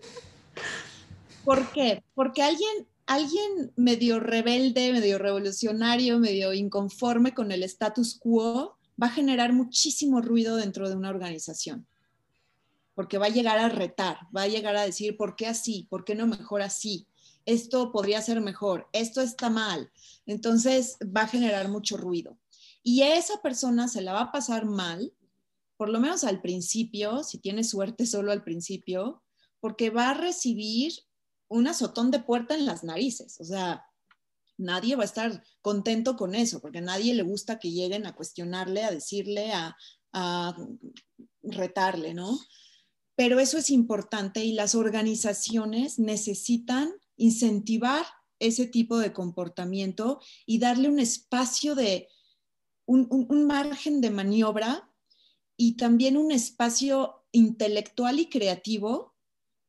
¿Por qué? Porque alguien alguien medio rebelde, medio revolucionario, medio inconforme con el status quo va a generar muchísimo ruido dentro de una organización. porque va a llegar a retar, va a llegar a decir, ¿por qué así? ¿Por qué no mejor así? Esto podría ser mejor, esto está mal. Entonces va a generar mucho ruido. Y esa persona se la va a pasar mal, por lo menos al principio, si tiene suerte solo al principio, porque va a recibir un azotón de puerta en las narices. O sea, nadie va a estar contento con eso, porque a nadie le gusta que lleguen a cuestionarle, a decirle, a, a retarle, ¿no? Pero eso es importante y las organizaciones necesitan incentivar ese tipo de comportamiento y darle un espacio de, un, un, margen de maniobra y también un espacio intelectual y creativo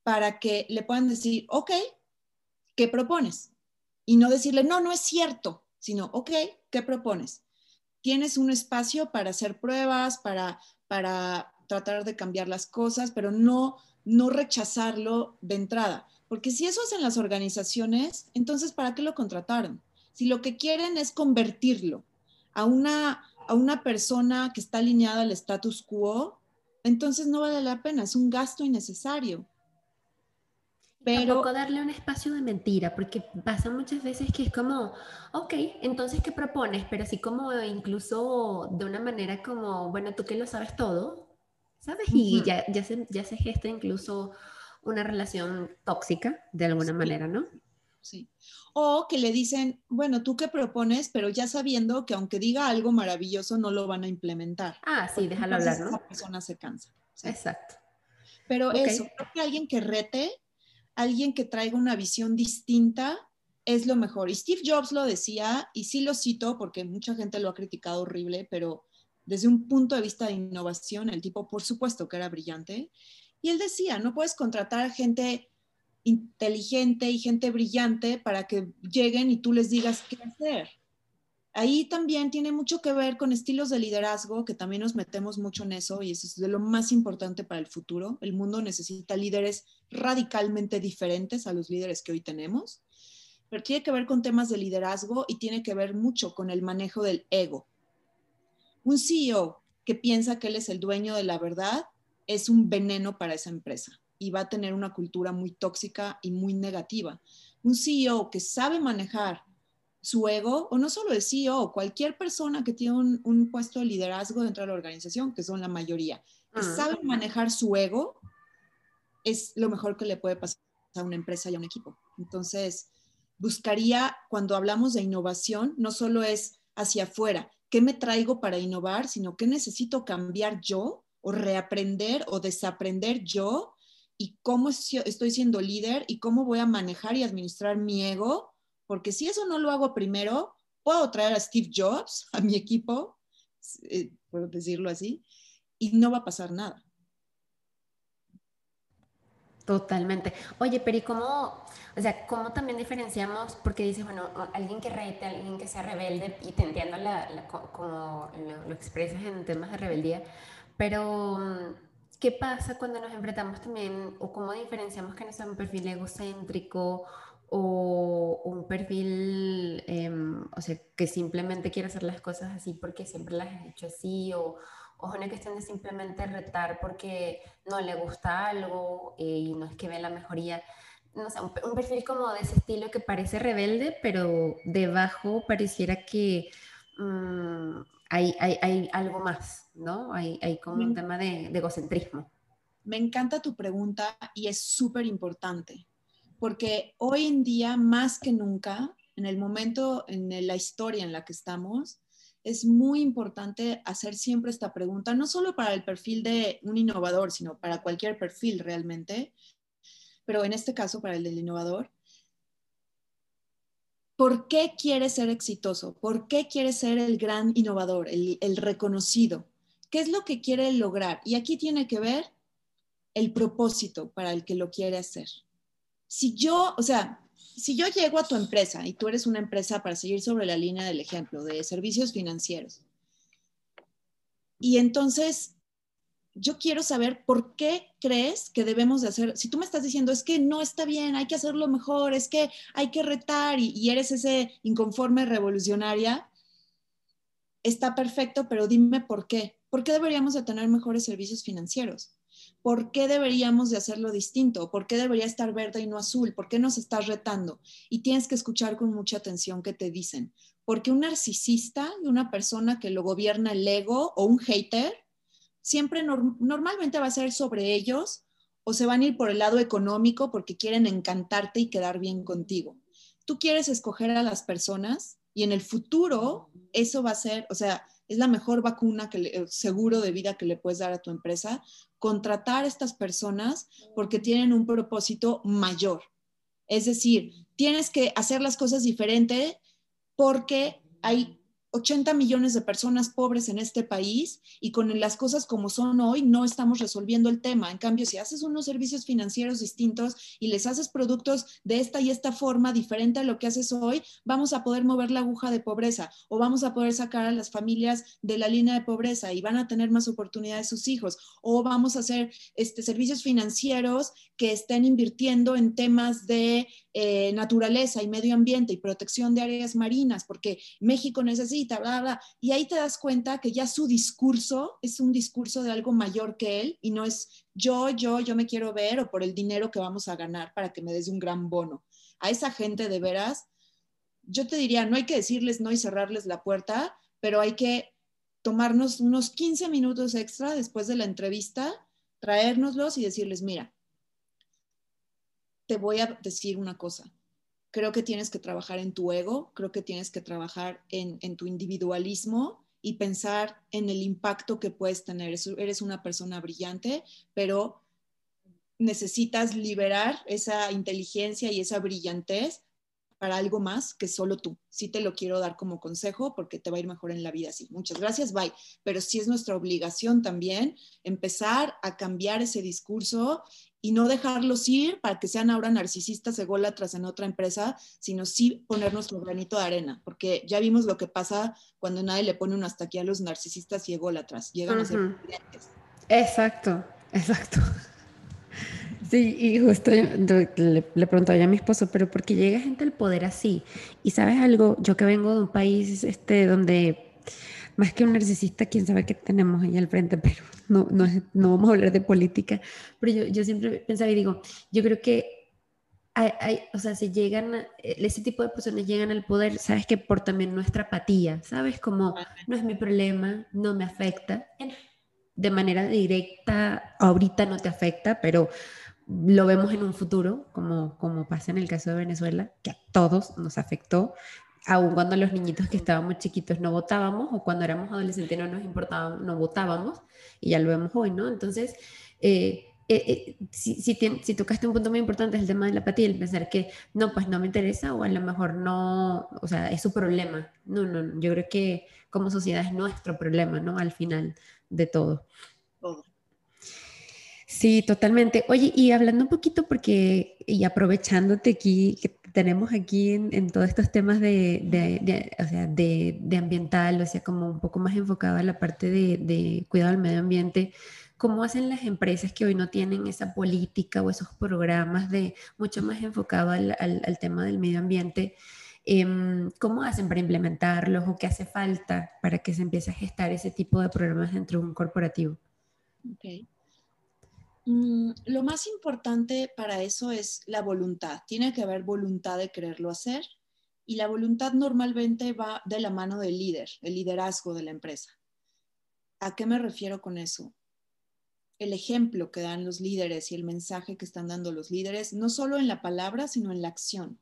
para que le puedan decir, ok, ¿qué propones? Y no decirle, no, no es cierto, sino, ok, ¿qué propones? Tienes un espacio para hacer pruebas, para, para tratar de cambiar las cosas, pero no, no rechazarlo de entrada. Porque si eso hacen las organizaciones, entonces ¿para qué lo contrataron? Si lo que quieren es convertirlo a una, a una persona que está alineada al status quo, entonces no vale la pena, es un gasto innecesario. Pero tampoco darle un espacio de mentira, porque pasa muchas veces que es como, ok, entonces ¿qué propones? Pero así como incluso de una manera como, bueno, tú que lo sabes todo, ¿sabes? Y ya, ya, se, ya se gesta incluso una relación tóxica de alguna manera, ¿no? Sí. O que le dicen, bueno, tú qué propones, pero ya sabiendo que aunque diga algo maravilloso, no lo van a implementar. Ah, sí, déjalo hablar, ¿no? Esa persona se cansa. Exacto. Pero eso, creo que alguien que rete alguien que traiga una visión distinta es lo mejor. Y Steve Jobs lo decía, y sí lo cito porque mucha gente lo ha criticado horrible, pero desde un punto de vista de innovación, el tipo por supuesto que era brillante. Y él decía, no puedes contratar a gente inteligente y gente brillante para que lleguen y tú les digas qué hacer ahí también tiene mucho que ver con estilos de liderazgo, que también nos metemos mucho en eso y eso es de lo más importante para el futuro. El mundo necesita líderes radicalmente diferentes a los líderes que hoy tenemos, pero tiene que ver con temas de liderazgo y tiene que ver mucho con el manejo del ego. Un CEO que piensa que él es el dueño de la verdad es un veneno para esa empresa y va a tener una cultura muy tóxica y muy negativa. Un CEO que sabe manejar su ego, o no solo el CEO, cualquier persona que tiene un, puesto de liderazgo dentro de la organización, que son la mayoría, que ah. saben manejar su ego, es lo mejor que le puede pasar a una empresa y a un equipo. Entonces, buscaría, cuando hablamos de innovación, no solo es hacia afuera, ¿qué me traigo para innovar? Sino qué necesito cambiar yo o reaprender o desaprender yo y cómo estoy siendo líder y cómo voy a manejar y administrar mi ego porque si eso no lo hago primero, puedo traer a Steve Jobs a mi equipo, eh, decirlo así, y no va a pasar nada. Totalmente. Oye, pero ¿y cómo, o sea, cómo también diferenciamos? Porque dices, bueno, alguien que rete, alguien que sea rebelde, y te entiendo como lo, lo, expresas en temas de rebeldía, pero ¿qué pasa cuando nos enfrentamos también, o cómo diferenciamos que no sea un perfil egocéntrico o un perfil, em, o sea, que simplemente quiere hacer las cosas así porque siempre las has hecho así, o, o una cuestión de simplemente retar porque no le gusta algo eh, y no es que ve la mejoría. No sé, un, perfil como de ese estilo que parece rebelde, pero debajo pareciera que mm, hay, hay, hay, algo más, ¿no? Hay, hay como un tema de, de egocentrismo. Me encanta tu pregunta y es súper importante porque hoy en día, más que nunca, en el momento, en la historia en la que estamos, es muy importante hacer siempre esta pregunta, no solo para el perfil de un innovador, sino para cualquier perfil realmente, pero en este caso para el del innovador. ¿Por qué quiere ser exitoso? ¿Por qué quiere ser el gran innovador, el, el reconocido? ¿Qué es lo que quiere lograr? Y aquí tiene que ver el propósito para el que lo quiere hacer si yo, o sea, si yo llego a tu empresa y tú eres una empresa para seguir sobre la línea del ejemplo de servicios financieros, y entonces yo quiero saber por qué crees que debemos de hacer, si tú me estás diciendo es que no está bien, hay que hacerlo mejor, es que hay que retar y, y eres ese inconforme revolucionaria, está perfecto, pero dime por qué. ¿Por qué deberíamos de tener mejores servicios financieros? ¿Por qué deberíamos de hacerlo distinto? ¿Por qué debería estar verde y no azul? ¿Por qué nos estás retando? Y tienes que escuchar con mucha atención qué te dicen. Porque un narcisista y una persona que lo gobierna el ego o un hater, siempre normalmente va a ser sobre ellos o se van a ir por el lado económico porque quieren encantarte y quedar bien contigo. Tú quieres escoger a las personas y en el futuro eso va a ser, o sea, es la mejor vacuna que seguro de vida que le puedes dar a tu empresa, contratar a estas personas porque tienen un propósito mayor. Es decir, tienes que hacer las cosas diferente porque hay 80 millones de personas pobres en este país y con las cosas como son hoy no estamos resolviendo el tema. En cambio, si haces unos servicios financieros distintos y les haces productos de esta y esta forma diferente a lo que haces hoy, vamos a poder mover la aguja de pobreza o vamos a poder sacar a las familias de la línea de pobreza y van a tener más oportunidades sus hijos o vamos a hacer este, servicios financieros que estén invirtiendo en temas de eh, naturaleza y medio ambiente y protección de áreas marinas, porque México necesita, Y ahí te das cuenta que ya su discurso es un discurso de algo mayor que él y no es yo, yo, yo me quiero ver o por el dinero que vamos a ganar para que me des un gran bono. A esa gente de veras, yo te diría, no hay que decirles no y cerrarles la puerta, pero hay que tomarnos unos 15 minutos extra después de la entrevista, traérnoslos y decirles, mira, te voy a decir una cosa. Creo que tienes que trabajar en tu ego, creo que tienes que trabajar en, tu individualismo y pensar en el impacto que puedes tener. Eres una persona brillante, pero necesitas liberar esa inteligencia y esa brillantez para algo más que solo tú. Sí te lo quiero dar como consejo porque te va a ir mejor en la vida así. Muchas gracias, bye. Pero sí es nuestra obligación también empezar a cambiar ese discurso y no dejarlos ir para que sean ahora narcisistas ególatras en otra empresa, sino sí poner nuestro granito de arena, porque ya vimos lo que pasa cuando nadie le pone un hasta aquí a los narcisistas y ególatras, llegan a ser clientes. Exacto, exacto. Sí, y justo le, le preguntaba a mi esposo, pero ¿por qué llega gente al poder así? Y sabes algo, yo que vengo de un país este, donde más que un narcisista, quién sabe qué tenemos ahí al frente, pero no, no, no vamos a hablar de política. Pero yo, yo siempre pensaba y digo, yo creo que hay, hay, o sea, se llegan, ese tipo de personas llegan al poder, sabes que por también nuestra apatía, sabes, como no es mi problema, no me afecta, de manera directa, ahorita no te afecta, pero lo vemos en un futuro, como, como pasa en el caso de Venezuela, que a todos nos afectó, aun cuando los niñitos que estábamos chiquitos no votábamos o cuando éramos adolescentes no nos importaba, no votábamos y ya lo vemos hoy, ¿no? Entonces, eh, eh, eh, si, si, si, tocaste un punto muy importante es el tema de la apatía, el pensar que no, pues no me interesa o a lo mejor no, o sea, es su problema. No, no, yo creo que como sociedad es nuestro problema, ¿no? Al final de todo. Todo. Sí, totalmente. Oye, y hablando un poquito porque, y aprovechándote aquí, que tenemos aquí en, todos estos temas de, o sea, de, ambiental, o sea, como un poco más enfocado a la parte de, cuidado del medio ambiente, ¿cómo hacen las empresas que hoy no tienen esa política o esos programas de mucho más enfocado al, al, tema del medio ambiente? Em, ¿Cómo hacen para implementarlos o qué hace falta para que se empiece a gestar ese tipo de programas dentro de un corporativo? Okay. Mm, lo más importante para eso es la voluntad. Tiene que haber voluntad de quererlo hacer y la voluntad normalmente va de la mano del líder, el liderazgo de la empresa. ¿A qué me refiero con eso? El ejemplo que dan los líderes y el mensaje que están dando los líderes, no solo en la palabra, sino en la acción.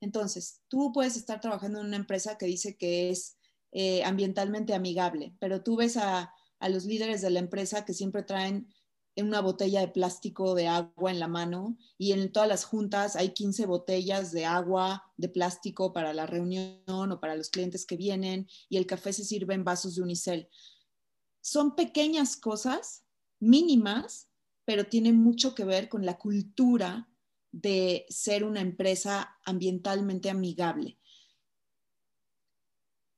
Entonces, tú puedes estar trabajando en una empresa que dice que es eh, ambientalmente amigable, pero tú ves a, a los líderes de la empresa que siempre traen en una botella de plástico de agua en la mano y en todas las juntas hay 15 botellas de agua de plástico para la reunión o para los clientes que vienen y el café se sirve en vasos de unicel. Son pequeñas cosas, mínimas, pero tienen mucho que ver con la cultura de ser una empresa ambientalmente amigable.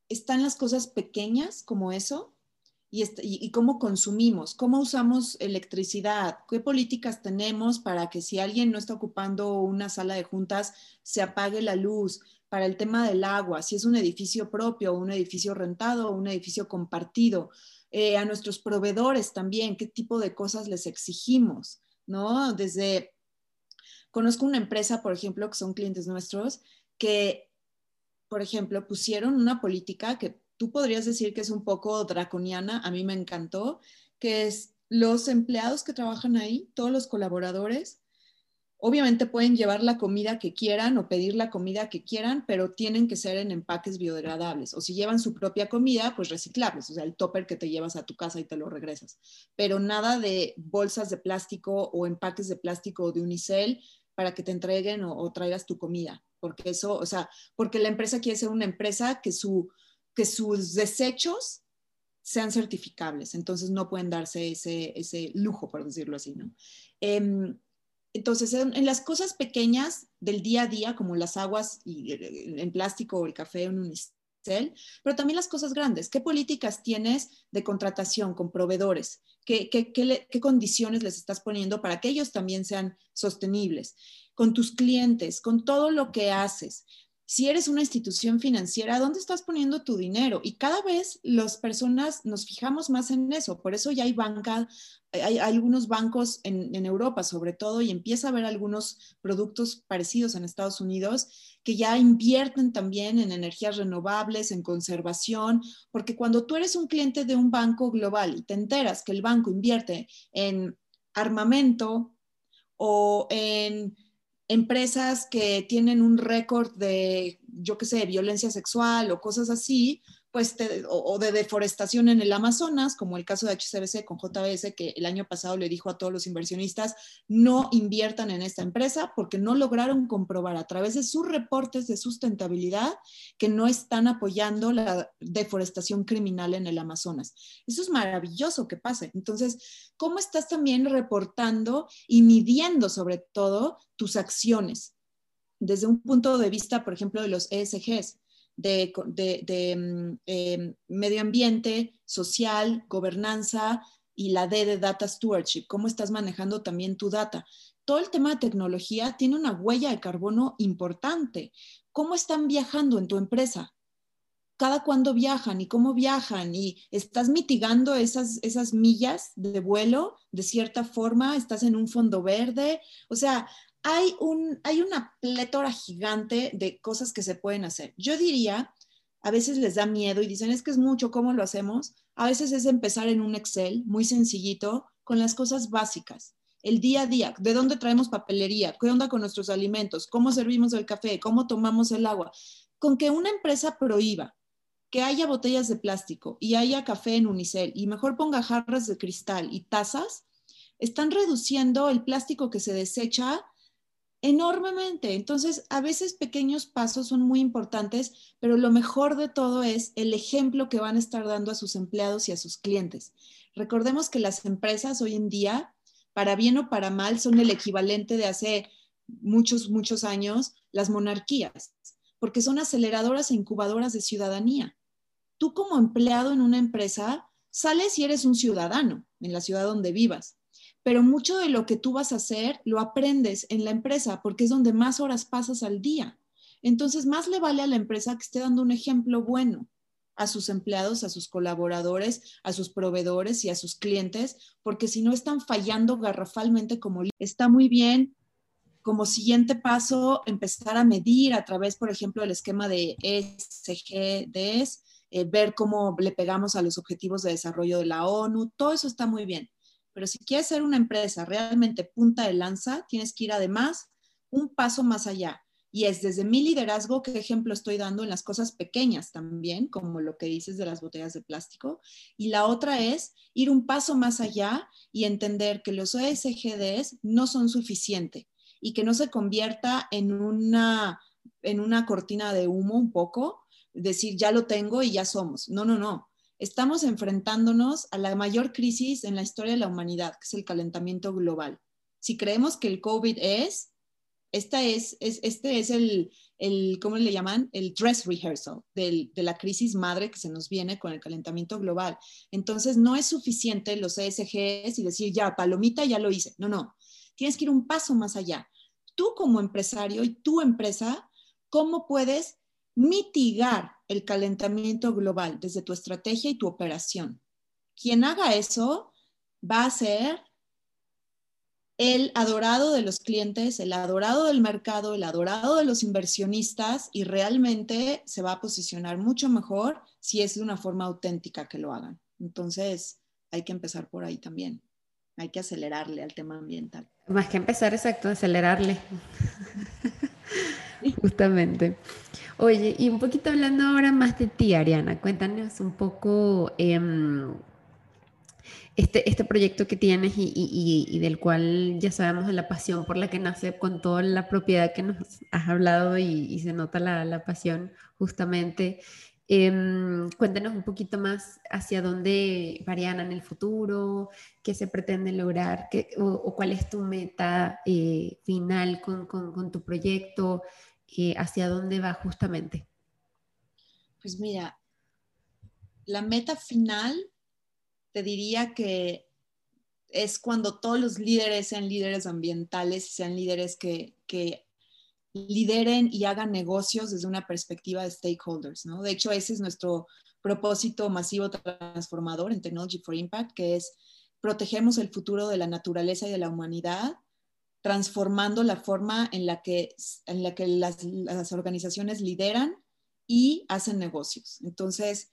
Están las cosas pequeñas como eso, y, cómo consumimos, cómo usamos electricidad, qué políticas tenemos para que si alguien no está ocupando una sala de juntas, se apague la luz, para el tema del agua, si es un edificio propio, un edificio rentado un edificio compartido, eh, a nuestros proveedores también, qué tipo de cosas les exigimos, ¿no? Desde, conozco una empresa, por ejemplo, que son clientes nuestros, que, por ejemplo, pusieron una política que tú podrías decir que es un poco draconiana, a mí me encantó, que es los empleados que trabajan ahí, todos los colaboradores, Obviamente pueden llevar la comida que quieran o pedir la comida que quieran, pero tienen que ser en empaques biodegradables. O si llevan su propia comida, pues reciclables, o sea, el topper que te llevas a tu casa y te lo regresas. Pero nada de bolsas de plástico o empaques de plástico o de unicel para que te entreguen o, traigas tu comida. Porque eso, o sea, porque la empresa quiere ser una empresa que, su, que sus desechos sean certificables. Entonces no pueden darse ese, ese lujo, por decirlo así, ¿no? Em, entonces, en, las cosas pequeñas del día a día, como las aguas y, eh, en plástico o el café en unicel, pero también las cosas grandes. ¿Qué políticas tienes de contratación con proveedores? ¿Qué, qué, condiciones les estás poniendo para que ellos también sean sostenibles? Con tus clientes, con todo lo que haces si eres una institución financiera, ¿dónde estás poniendo tu dinero? Y cada vez las personas nos fijamos más en eso. Por eso ya hay banca, hay, algunos bancos en, en, Europa sobre todo, y empieza a haber algunos productos parecidos en Estados Unidos que ya invierten también en energías renovables, en conservación, porque cuando tú eres un cliente de un banco global y te enteras que el banco invierte en armamento o en empresas que tienen un récord de, yo qué sé, violencia sexual o cosas así, pues, o, de deforestación en el Amazonas, como el caso de HCBC con JBS, que el año pasado le dijo a todos los inversionistas, no inviertan en esta empresa porque no lograron comprobar a través de sus reportes de sustentabilidad que no están apoyando la deforestación criminal en el Amazonas. Eso es maravilloso que pase. Entonces, ¿cómo estás también reportando y midiendo sobre todo tus acciones? Desde un punto de vista, por ejemplo, de los ESGs de, mm, em, medio ambiente, social, gobernanza y la D de data stewardship, cómo estás manejando también tu data. Todo el tema de tecnología tiene una huella de carbono importante. ¿Cómo están viajando en tu empresa? cada cuándo viajan y cómo viajan y estás mitigando esas, esas millas de vuelo de cierta forma, estás en un fondo verde, o sea, hay, un, hay una plétora gigante de cosas que se pueden hacer. Yo diría, a veces les da miedo y dicen, es que es mucho, ¿cómo lo hacemos? A veces es empezar en un Excel muy sencillito con las cosas básicas. El día a día, de dónde traemos papelería, qué onda con nuestros alimentos, cómo servimos el café, cómo tomamos el agua. Con que una empresa prohíba que haya botellas de plástico y haya café en unicel y mejor ponga jarras de cristal y tazas, están reduciendo el plástico que se desecha enormemente. Entonces, a veces pequeños pasos son muy importantes, pero lo mejor de todo es el ejemplo que van a estar dando a sus empleados y a sus clientes. Recordemos que las empresas hoy en día, para bien o para mal, son el equivalente de hace muchos, muchos años, las monarquías, porque son aceleradoras e incubadoras de ciudadanía. Tú como empleado en una empresa, sales y eres un ciudadano en la ciudad donde vivas pero mucho de lo que tú vas a hacer lo aprendes en la empresa porque es donde más horas pasas al día. Entonces, más le vale a la empresa que esté dando un ejemplo bueno a sus empleados, a sus colaboradores, a sus proveedores y a sus clientes, porque si no están fallando garrafalmente como está muy bien como siguiente paso empezar a medir a través, por ejemplo, del esquema de SGDs, eh, ver cómo le pegamos a los objetivos de desarrollo de la ONU, todo eso está muy bien. Pero si quieres ser una empresa realmente punta de lanza, tienes que ir además un paso más allá. Y es desde mi liderazgo qué ejemplo estoy dando en las cosas pequeñas también, como lo que dices de las botellas de plástico. Y la otra es ir un paso más allá y entender que los ESGDs no son suficientes y que no se convierta en una, en una cortina de humo un poco, decir ya lo tengo y ya somos. No, no, no estamos enfrentándonos a la mayor crisis en la historia de la humanidad, que es el calentamiento global. Si creemos que el COVID es, esta es, este es el, el, ¿cómo le llaman? El dress rehearsal de la crisis madre que se nos viene con el calentamiento global. Entonces, no es suficiente los ESGs y decir, ya, palomita, ya lo hice. No, no. Tienes que ir un paso más allá. Tú como empresario y tu empresa, ¿cómo puedes mitigar el calentamiento global desde tu estrategia y tu operación. quien haga eso va a ser el adorado de los clientes, el adorado del mercado, el adorado de los inversionistas y realmente se va a posicionar mucho mejor si es de una forma auténtica que lo hagan. Entonces, hay que empezar por ahí también. Hay que acelerarle al tema ambiental. Más que empezar, exacto, acelerarle. Justamente. Oye, y un poquito hablando ahora más de ti, Ariana, cuéntanos un poco em, este, este proyecto que tienes y, del cual ya sabemos de la pasión por la que nace con toda la propiedad que nos has hablado y, se nota la, la pasión justamente. Em, cuéntanos un poquito más hacia dónde Ariana en el futuro, qué se pretende lograr qué, o, cuál es tu meta eh, final con, con, con, tu proyecto, eh, hacia dónde va justamente. Pues mira, la meta final te diría que es cuando todos los líderes sean líderes ambientales, sean líderes que, que lideren y hagan negocios desde una perspectiva de stakeholders, ¿no? De hecho, ese es nuestro propósito masivo transformador en Technology for Impact, que es protegemos el futuro de la naturaleza y de la humanidad, transformando la forma en la que, en la que las, las organizaciones lideran y hacen negocios. Entonces,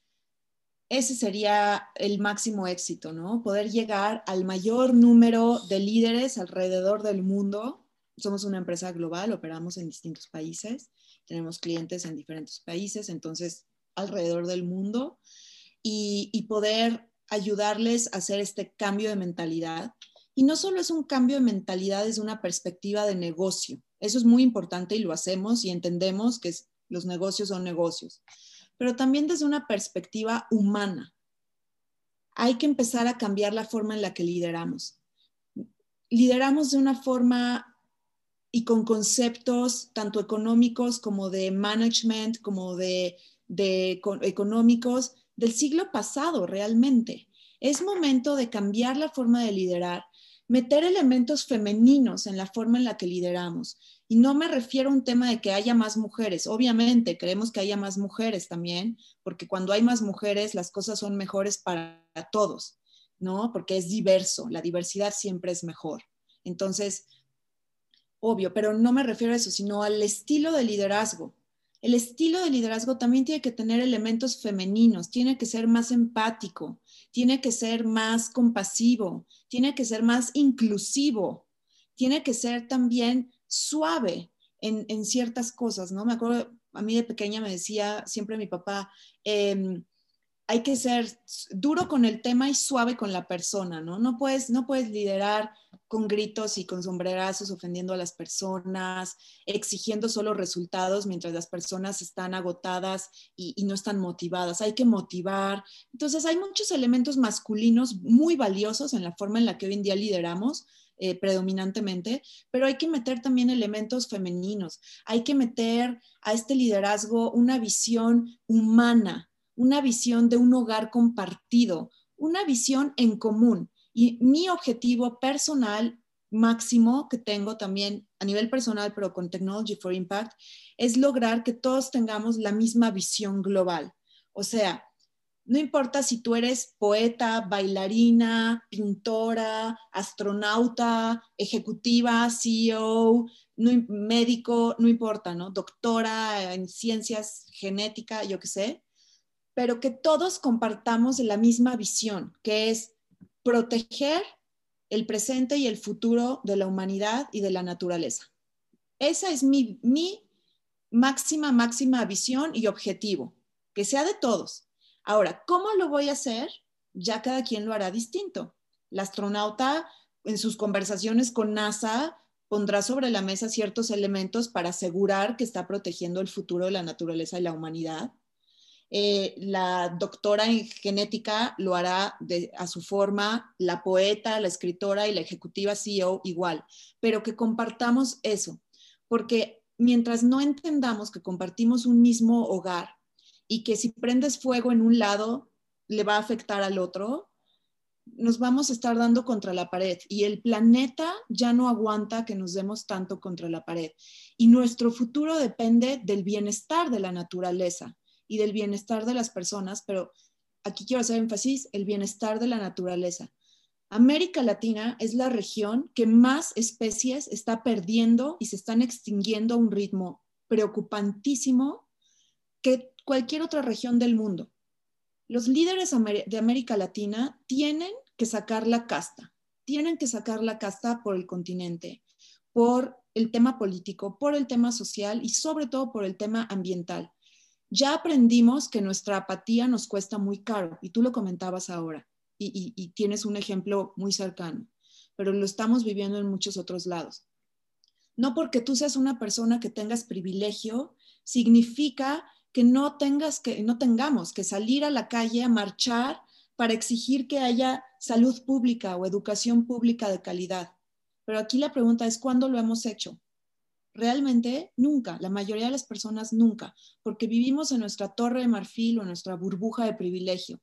ese sería el máximo éxito, ¿no? Poder llegar al mayor número de líderes alrededor del mundo somos una empresa global, operamos en distintos países, tenemos clientes en diferentes países, entonces alrededor del mundo, y, poder ayudarles a hacer este cambio de mentalidad. Y no solo es un cambio de mentalidad desde una perspectiva de negocio, eso es muy importante y lo hacemos y entendemos que los negocios son negocios, pero también desde una perspectiva humana. Hay que empezar a cambiar la forma en la que lideramos. Lideramos de una forma y con conceptos tanto económicos como de management, como de, económicos del siglo pasado realmente. Es momento de cambiar la forma de liderar, meter elementos femeninos en la forma en la que lideramos. Y no me refiero a un tema de que haya más mujeres. Obviamente, queremos que haya más mujeres también, porque cuando hay más mujeres, las cosas son mejores para todos, ¿no? Porque es diverso, la diversidad siempre es mejor. Entonces, obvio, pero no me refiero a eso, sino al estilo de liderazgo. El estilo de liderazgo también tiene que tener elementos femeninos, tiene que ser más empático, tiene que ser más compasivo, tiene que ser más inclusivo, tiene que ser también suave en, ciertas cosas, ¿no? Me acuerdo, a mí de pequeña me decía siempre mi papá, em, hay que ser duro con el tema y suave con la persona, ¿no? No puedes, no puedes liderar con gritos y con sombrerazos ofendiendo a las personas, exigiendo solo resultados mientras las personas están agotadas y, no están motivadas. Hay que motivar. Entonces hay muchos elementos masculinos muy valiosos en la forma en la que hoy en día lideramos. Eh, predominantemente, pero hay que meter también elementos femeninos, hay que meter a este liderazgo una visión humana, una visión de un hogar compartido, una visión en común. Y mi objetivo personal máximo que tengo también a nivel personal, pero con Technology for Impact, es lograr que todos tengamos la misma visión global. O sea, no importa si tú eres poeta, bailarina, pintora, astronauta, ejecutiva, CEO, médico, no importa, ¿no? Doctora en ciencias genética, yo qué sé pero que todos compartamos la misma visión, que es proteger el presente y el futuro de la humanidad y de la naturaleza. Esa es mi, máxima, máxima visión y objetivo, que sea de todos. Ahora, ¿cómo lo voy a hacer? Ya cada quien lo hará distinto. El astronauta en sus conversaciones con NASA pondrá sobre la mesa ciertos elementos para asegurar que está protegiendo el futuro de la naturaleza y la humanidad. Eh, la doctora en genética lo hará a su forma, la poeta, la escritora y la ejecutiva CEO igual, pero que compartamos eso, porque mientras no entendamos que compartimos un mismo hogar y que si prendes fuego en un lado le va a afectar al otro, nos vamos a estar dando contra la pared y el planeta ya no aguanta que nos demos tanto contra la pared. Y nuestro futuro depende del bienestar de la naturaleza y del bienestar de las personas, pero aquí quiero hacer énfasis, el bienestar de la naturaleza. América Latina es la región que más especies está perdiendo y se están extinguiendo a un ritmo preocupantísimo que cualquier otra región del mundo. Los líderes de América Latina tienen que sacar la casta, tienen que sacar la casta por el continente, por el tema político, por el tema social y sobre todo por el tema ambiental. Ya aprendimos que nuestra apatía nos cuesta muy caro y tú lo comentabas ahora y, tienes un ejemplo muy cercano, pero lo estamos viviendo en muchos otros lados. No porque tú seas una persona que tengas privilegio, significa que no tengas que no tengamos que salir a la calle a marchar para exigir que haya salud pública o educación pública de calidad. Pero aquí la pregunta es ¿cuándo lo hemos hecho? Realmente nunca, la mayoría de las personas nunca, porque vivimos en nuestra torre de marfil o nuestra burbuja de privilegio.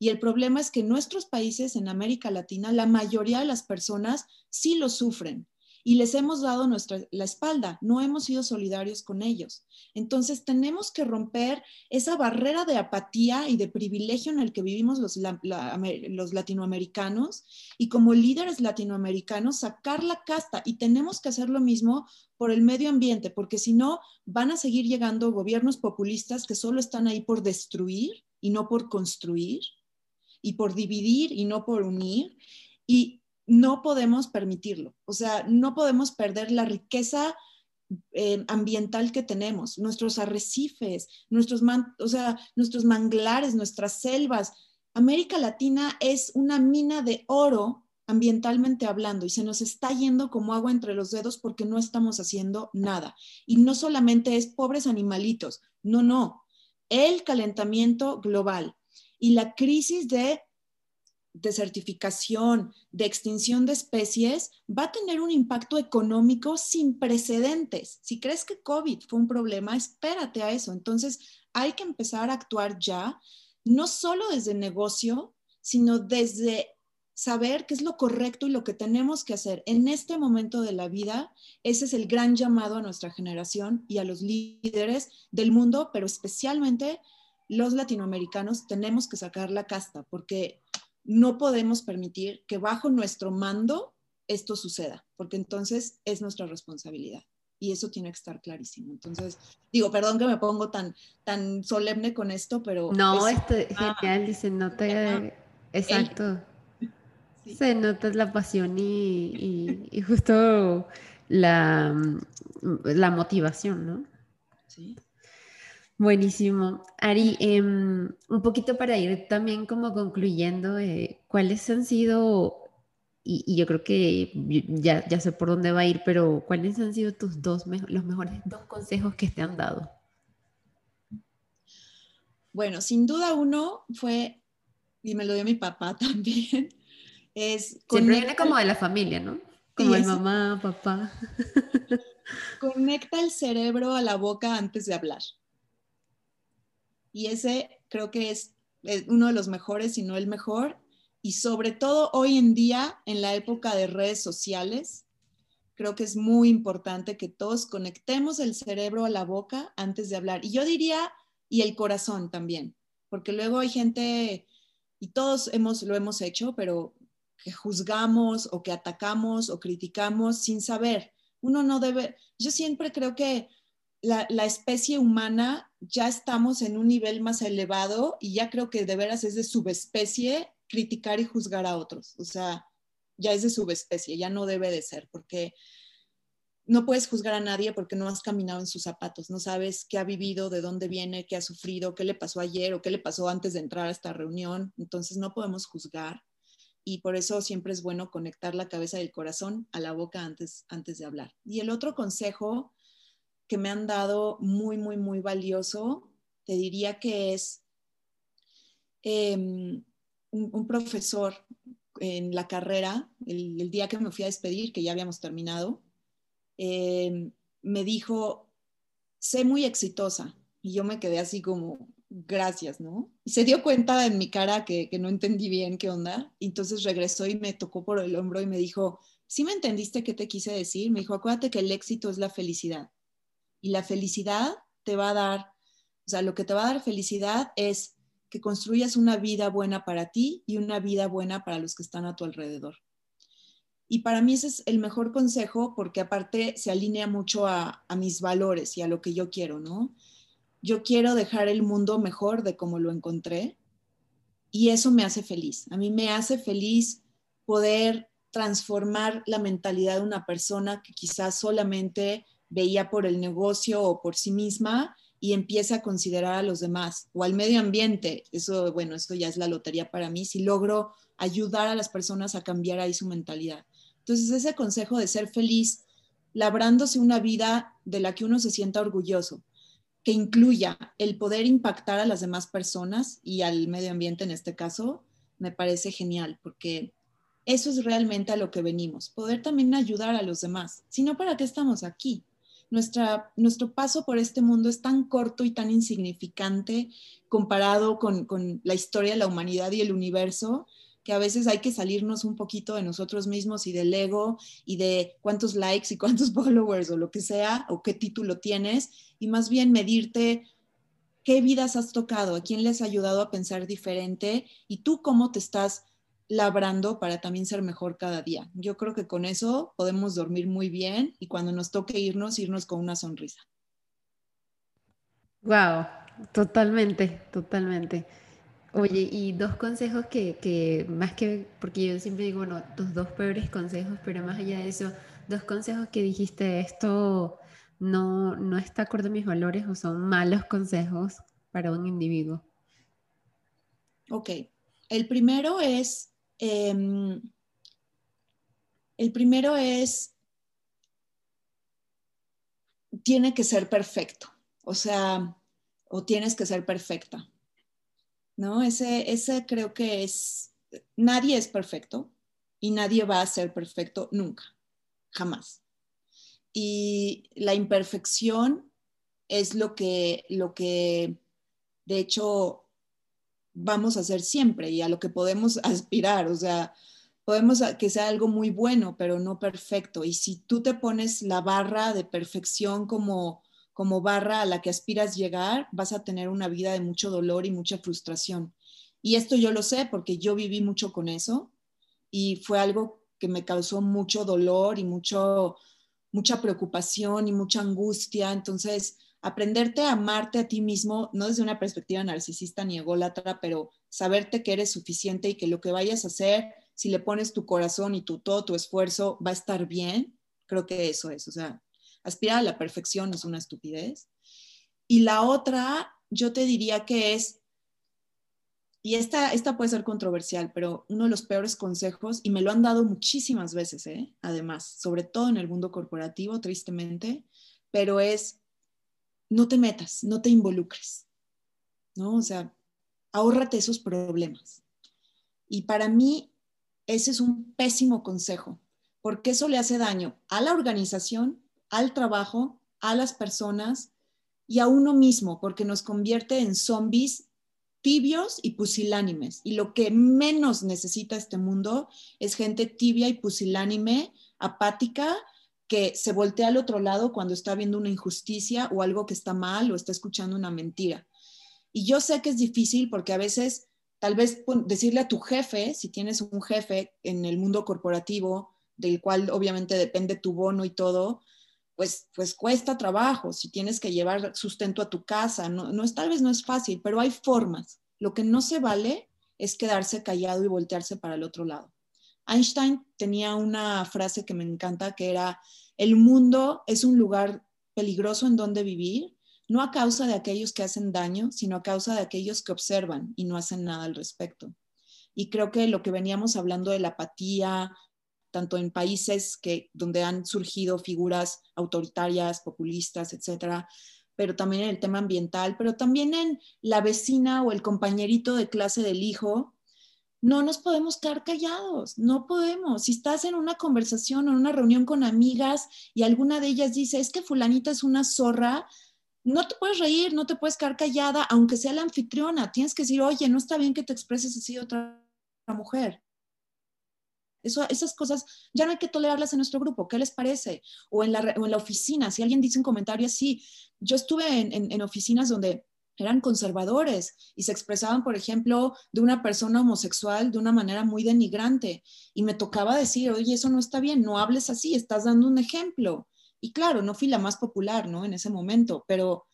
Y el problema es que en nuestros países, en América Latina, la mayoría de las personas sí lo sufren y les hemos dado nuestra, la espalda, no hemos sido solidarios con ellos. Entonces tenemos que romper esa barrera de apatía y de privilegio en el que vivimos los, los latinoamericanos y como líderes latinoamericanos sacar la casta y tenemos que hacer lo mismo por el medio ambiente, porque si no van a seguir llegando gobiernos populistas que solo están ahí por destruir y no por construir y por dividir y no por unir. Y no podemos permitirlo. O sea, no podemos perder la riqueza eh, ambiental que tenemos, nuestros arrecifes, nuestros, o sea, nuestros manglares, nuestras selvas. América Latina es una mina de oro ambientalmente hablando y se nos está yendo como agua entre los dedos porque no estamos haciendo nada. Y no solamente es pobres animalitos, no, no. El calentamiento global y la crisis de desertificación, de extinción de especies, va a tener un impacto económico sin precedentes. Si crees que COVID fue un problema, espérate a eso. Entonces, hay que empezar a actuar ya, no solo desde negocio, sino desde saber qué es lo correcto y lo que tenemos que hacer en este momento de la vida. Ese es el gran llamado a nuestra generación y a los líderes del mundo, pero especialmente los latinoamericanos tenemos que sacar la casta porque no podemos permitir que bajo nuestro mando esto suceda, porque entonces es nuestra responsabilidad. Y eso tiene que estar clarísimo. Entonces, digo, perdón que me pongo tan, tan solemne con esto, pero... No, esto es genial, dice, nota... exacto. Se nota la pasión y, y, justo la, la motivación, ¿no? Sí. Buenísimo. Ari, em, un poquito para ir también como concluyendo, eh, ¿cuáles han sido, y, yo creo que ya, ya sé por dónde va a ir, pero ¿cuáles han sido tus dos, los mejores dos consejos que te han dado? Bueno, sin duda uno fue, y me lo dio mi papá también, es... Siempre viene como de la familia, ¿no? Como de mamá, papá. Conecta el cerebro a la boca antes de hablar. Y ese creo que es uno de los mejores, si no el mejor. Y sobre todo hoy en día, en la época de redes sociales, creo que es muy importante que todos conectemos el cerebro a la boca antes de hablar. Y yo diría, y el corazón también, porque luego hay gente, y todos hemos, lo hemos hecho, pero que juzgamos o que atacamos o criticamos sin saber. Uno no debe, yo siempre creo que la, especie humana ya estamos en un nivel más elevado y ya creo que de veras es de subespecie criticar y juzgar a otros. O sea, ya es de subespecie, ya no debe de ser, porque no puedes juzgar a nadie porque no has caminado en sus zapatos, no sabes qué ha vivido, de dónde viene, qué ha sufrido, qué le pasó ayer o qué le pasó antes de entrar a esta reunión. Entonces no podemos juzgar y por eso siempre es bueno conectar la cabeza y el corazón a la boca antes, antes de hablar. Y el otro consejo que me han dado muy, muy, muy valioso, te diría que es em, un, profesor en la carrera, el, día que me fui a despedir, que ya habíamos terminado, em, me dijo, sé muy exitosa. Y yo me quedé así como, gracias, ¿no? Y se dio cuenta en mi cara que, que no entendí bien qué onda. entonces regresó y me tocó por el hombro y me dijo, ¿sí me entendiste qué te quise decir? Me dijo, acuérdate que el éxito es la felicidad. Y la felicidad te va a dar, o sea, lo que te va a dar felicidad es que construyas una vida buena para ti y una vida buena para los que están a tu alrededor. Y para mí ese es el mejor consejo porque aparte se alinea mucho a, a mis valores y a lo que yo quiero, ¿no? Yo quiero dejar el mundo mejor de como lo encontré y eso me hace feliz. A mí me hace feliz poder transformar la mentalidad de una persona que quizás solamente veía por el negocio o por sí misma y empieza a considerar a los demás o al medio ambiente. Eso, bueno, eso ya es la lotería para mí, si logro ayudar a las personas a cambiar ahí su mentalidad. Entonces, ese consejo de ser feliz, labrándose una vida de la que uno se sienta orgulloso, que incluya el poder impactar a las demás personas y al medio ambiente en este caso, me parece genial, porque eso es realmente a lo que venimos, poder también ayudar a los demás. Si no, ¿para qué estamos aquí? Nuestra, nuestro paso por este mundo es tan corto y tan insignificante comparado con, con la historia de la humanidad y el universo, que a veces hay que salirnos un poquito de nosotros mismos y del ego y de cuántos likes y cuántos followers o lo que sea, o qué título tienes, y más bien medirte qué vidas has tocado, a quién les ha ayudado a pensar diferente y tú cómo te estás labrando para también ser mejor cada día. Yo creo que con eso podemos dormir muy bien y cuando nos toque irnos, irnos con una sonrisa. Wow, totalmente, totalmente. Oye, y dos consejos que, que, más que, porque yo siempre digo, bueno, tus dos peores consejos, pero más allá de eso, dos consejos que dijiste, esto no, no está acorde a mis valores o son malos consejos para un individuo. Ok, el primero es, em, el primero es, tiene que ser perfecto, o sea, o tienes que ser perfecta. ¿no? Ese, ese creo que es, nadie es perfecto y nadie va a ser perfecto nunca, jamás. Y la imperfección es lo que, lo que de hecho vamos a hacer siempre y a lo que podemos aspirar, o sea, podemos que sea algo muy bueno, pero no perfecto. Y si tú te pones la barra de perfección como como barra a la que aspiras llegar, vas a tener una vida de mucho dolor y mucha frustración. Y esto yo lo sé porque yo viví mucho con eso y fue algo que me causó mucho dolor y mucho, mucha preocupación y mucha angustia. Entonces, aprenderte a amarte a ti mismo, no desde una perspectiva narcisista ni ególatra, pero saberte que eres suficiente y que lo que vayas a hacer, si le pones tu corazón y tu, todo tu esfuerzo, va a estar bien, creo que eso es. O sea, aspirar a la perfección es una estupidez. Y la otra, yo te diría que es, y esta, esta puede ser controversial, pero uno de los peores consejos, y me lo han dado muchísimas veces, ¿eh? además, sobre todo en el mundo corporativo, tristemente, pero es, no te metas, no te involucres, ¿no? O sea, ahórrate esos problemas. Y para mí, ese es un pésimo consejo, porque eso le hace daño a la organización al trabajo, a las personas y a uno mismo, porque nos convierte en zombies tibios y pusilánimes. Y lo que menos necesita este mundo es gente tibia y pusilánime, apática, que se voltea al otro lado cuando está viendo una injusticia o algo que está mal o está escuchando una mentira. Y yo sé que es difícil porque a veces, tal vez decirle a tu jefe, si tienes un jefe en el mundo corporativo, del cual obviamente depende tu bono y todo, pues, pues cuesta trabajo, si tienes que llevar sustento a tu casa, no, no es, tal vez no es fácil, pero hay formas. Lo que no se vale es quedarse callado y voltearse para el otro lado. Einstein tenía una frase que me encanta que era, el mundo es un lugar peligroso en donde vivir, no a causa de aquellos que hacen daño, sino a causa de aquellos que observan y no hacen nada al respecto. Y creo que lo que veníamos hablando de la apatía, tanto en países que, donde han surgido figuras autoritarias, populistas, etcétera, pero también en el tema ambiental, pero también en la vecina o el compañerito de clase del hijo. No nos podemos quedar callados, no podemos. Si estás en una conversación o en una reunión con amigas y alguna de ellas dice, es que fulanita es una zorra, no te puedes reír, no te puedes quedar callada, aunque sea la anfitriona. Tienes que decir, oye, no está bien que te expreses así otra mujer esas cosas ya no hay que tolerarlas en nuestro grupo. ¿Qué les parece? O en la, oficina, si alguien dice un comentario así. Yo estuve en, oficinas donde eran conservadores y se expresaban, por ejemplo, de una persona homosexual de una manera muy denigrante. Y me tocaba decir, oye, eso no está bien, no hables así, estás dando un ejemplo. Y claro, no fui la más popular, ¿no? En ese momento, pero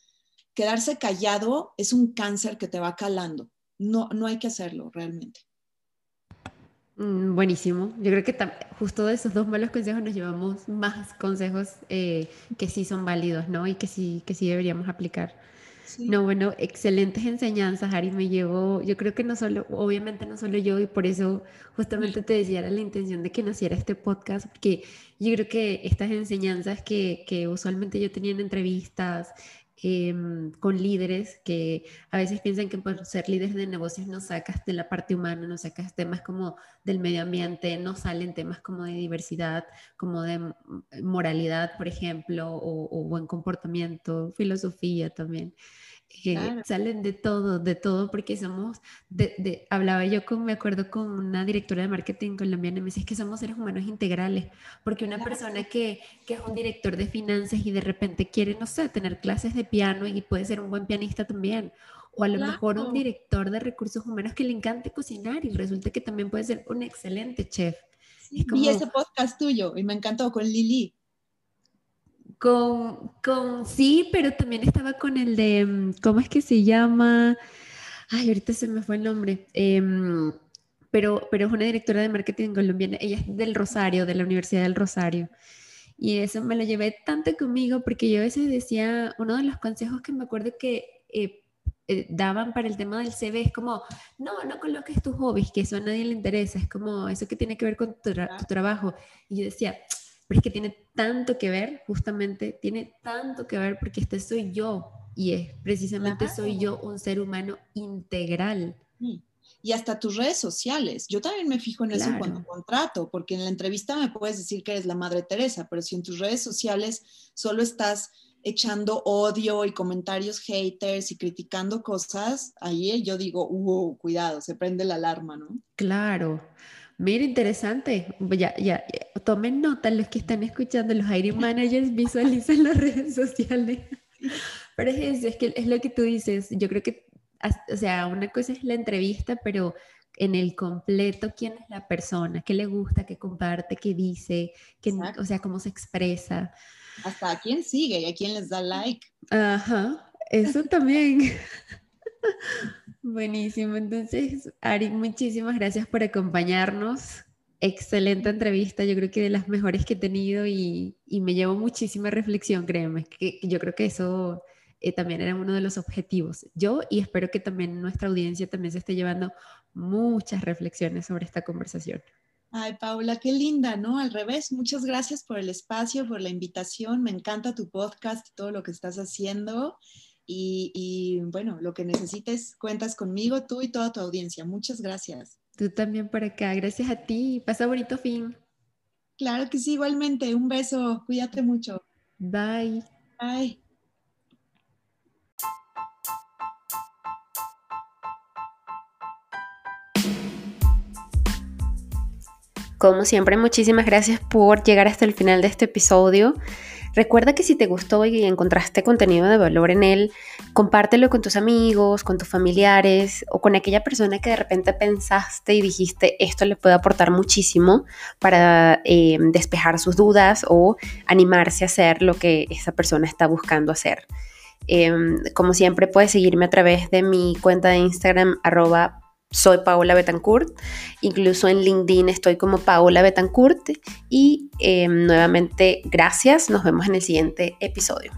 quedarse callado es un cáncer que te va calando. No, no hay que hacerlo realmente. Mm, buenísimo. Yo creo que justo de esos dos malos consejos nos llevamos más consejos eh, que sí son válidos, ¿no? Y que sí, que sí deberíamos aplicar. No, bueno, excelentes enseñanzas, Ari. Me llevo, yo creo que no solo, obviamente no solo yo, y por eso justamente te decía era la intención de que naciera este podcast, porque yo creo que estas enseñanzas que, que usualmente yo tenía en entrevistas, Em, con líderes que a veces piensan que por ser líderes de negocios no sacas de la parte humana, no sacas temas como del medio ambiente, no salen temas como de diversidad, como de moralidad, por ejemplo, o buen comportamiento, filosofía también salen de todo, de todo, porque somos, de, hablaba yo con, me acuerdo con una directora de marketing colombiana y me dice, es que somos seres humanos integrales, porque una persona que, que, es un director de finanzas y de repente quiere, no sé, tener clases de piano y puede ser un buen pianista también, o a lo mejor un director de recursos humanos que le encante cocinar y resulta que también puede ser un excelente chef. y Vi ese podcast tuyo y me encantó con Lili. Con, con, sí, pero también estaba con el de, mm, ¿cómo es que se llama? Ay, ahorita se me fue el nombre. Em, pero, pero es una directora de marketing colombiana. Ella es del Rosario, de la Universidad del Rosario. Y eso me lo llevé tanto conmigo porque yo a veces decía, uno de los consejos que me acuerdo que eh, eh, daban para el tema del CV es como, no, no coloques tus hobbies, que eso a nadie le interesa, es como eso que tiene que ver con tu, tu trabajo. Y yo decía, pero es que tiene tanto que ver, justamente, tiene tanto que ver porque este soy yo y es precisamente soy yo un ser humano integral. Y hasta tus redes sociales. Yo también me fijo en eso cuando contrato, porque en la entrevista me puedes decir que eres la Madre Teresa, pero si en tus redes sociales solo estás echando odio y comentarios haters y criticando cosas, ahí yo digo, uh, cuidado, se prende la alarma, ¿no? Claro. Mira, interesante. Ya, ya, tomen nota los que están escuchando, los hiring managers visualizan las redes sociales. Pero es es que es lo que tú dices. Yo creo que, o sea, una cosa es la entrevista, pero en el completo, quién es la persona, qué le gusta, qué comparte, qué dice, qué, o sea, cómo se expresa. Hasta a quién sigue y a quién les da like. Ajá, eso también. Buenísimo. Entonces, Ari, muchísimas gracias por acompañarnos. Excelente entrevista, yo creo que de las mejores que he tenido y, me llevo muchísima reflexión, créeme, que, yo creo que eso eh, también era uno de los objetivos. Yo y espero que también nuestra audiencia también se esté llevando muchas reflexiones sobre esta conversación. Ay, Paula, qué linda, ¿no? Al revés, muchas gracias por el espacio, por la invitación. Me encanta tu podcast todo lo que estás haciendo. Y, bueno, lo que necesites, cuentas conmigo, tú y toda tu audiencia. Muchas gracias. Tú también por acá. Gracias a ti. Pasa bonito fin. Claro que sí, igualmente. Un beso. Cuídate mucho. Bye. Bye. Como siempre, muchísimas gracias por llegar hasta el final de este episodio. Recuerda que si te gustó y encontraste contenido de valor en él, compártelo con tus amigos, con tus familiares o con aquella persona que de repente pensaste y dijiste esto le puede aportar muchísimo para eh, despejar sus dudas o animarse a hacer lo que esa persona está buscando hacer. Em, como siempre, puedes seguirme a través de mi cuenta de Instagram, arroba soy Paola Betancourt, incluso en LinkedIn estoy como Paola Betancourt. Y em, nuevamente gracias, nos vemos en el siguiente episodio.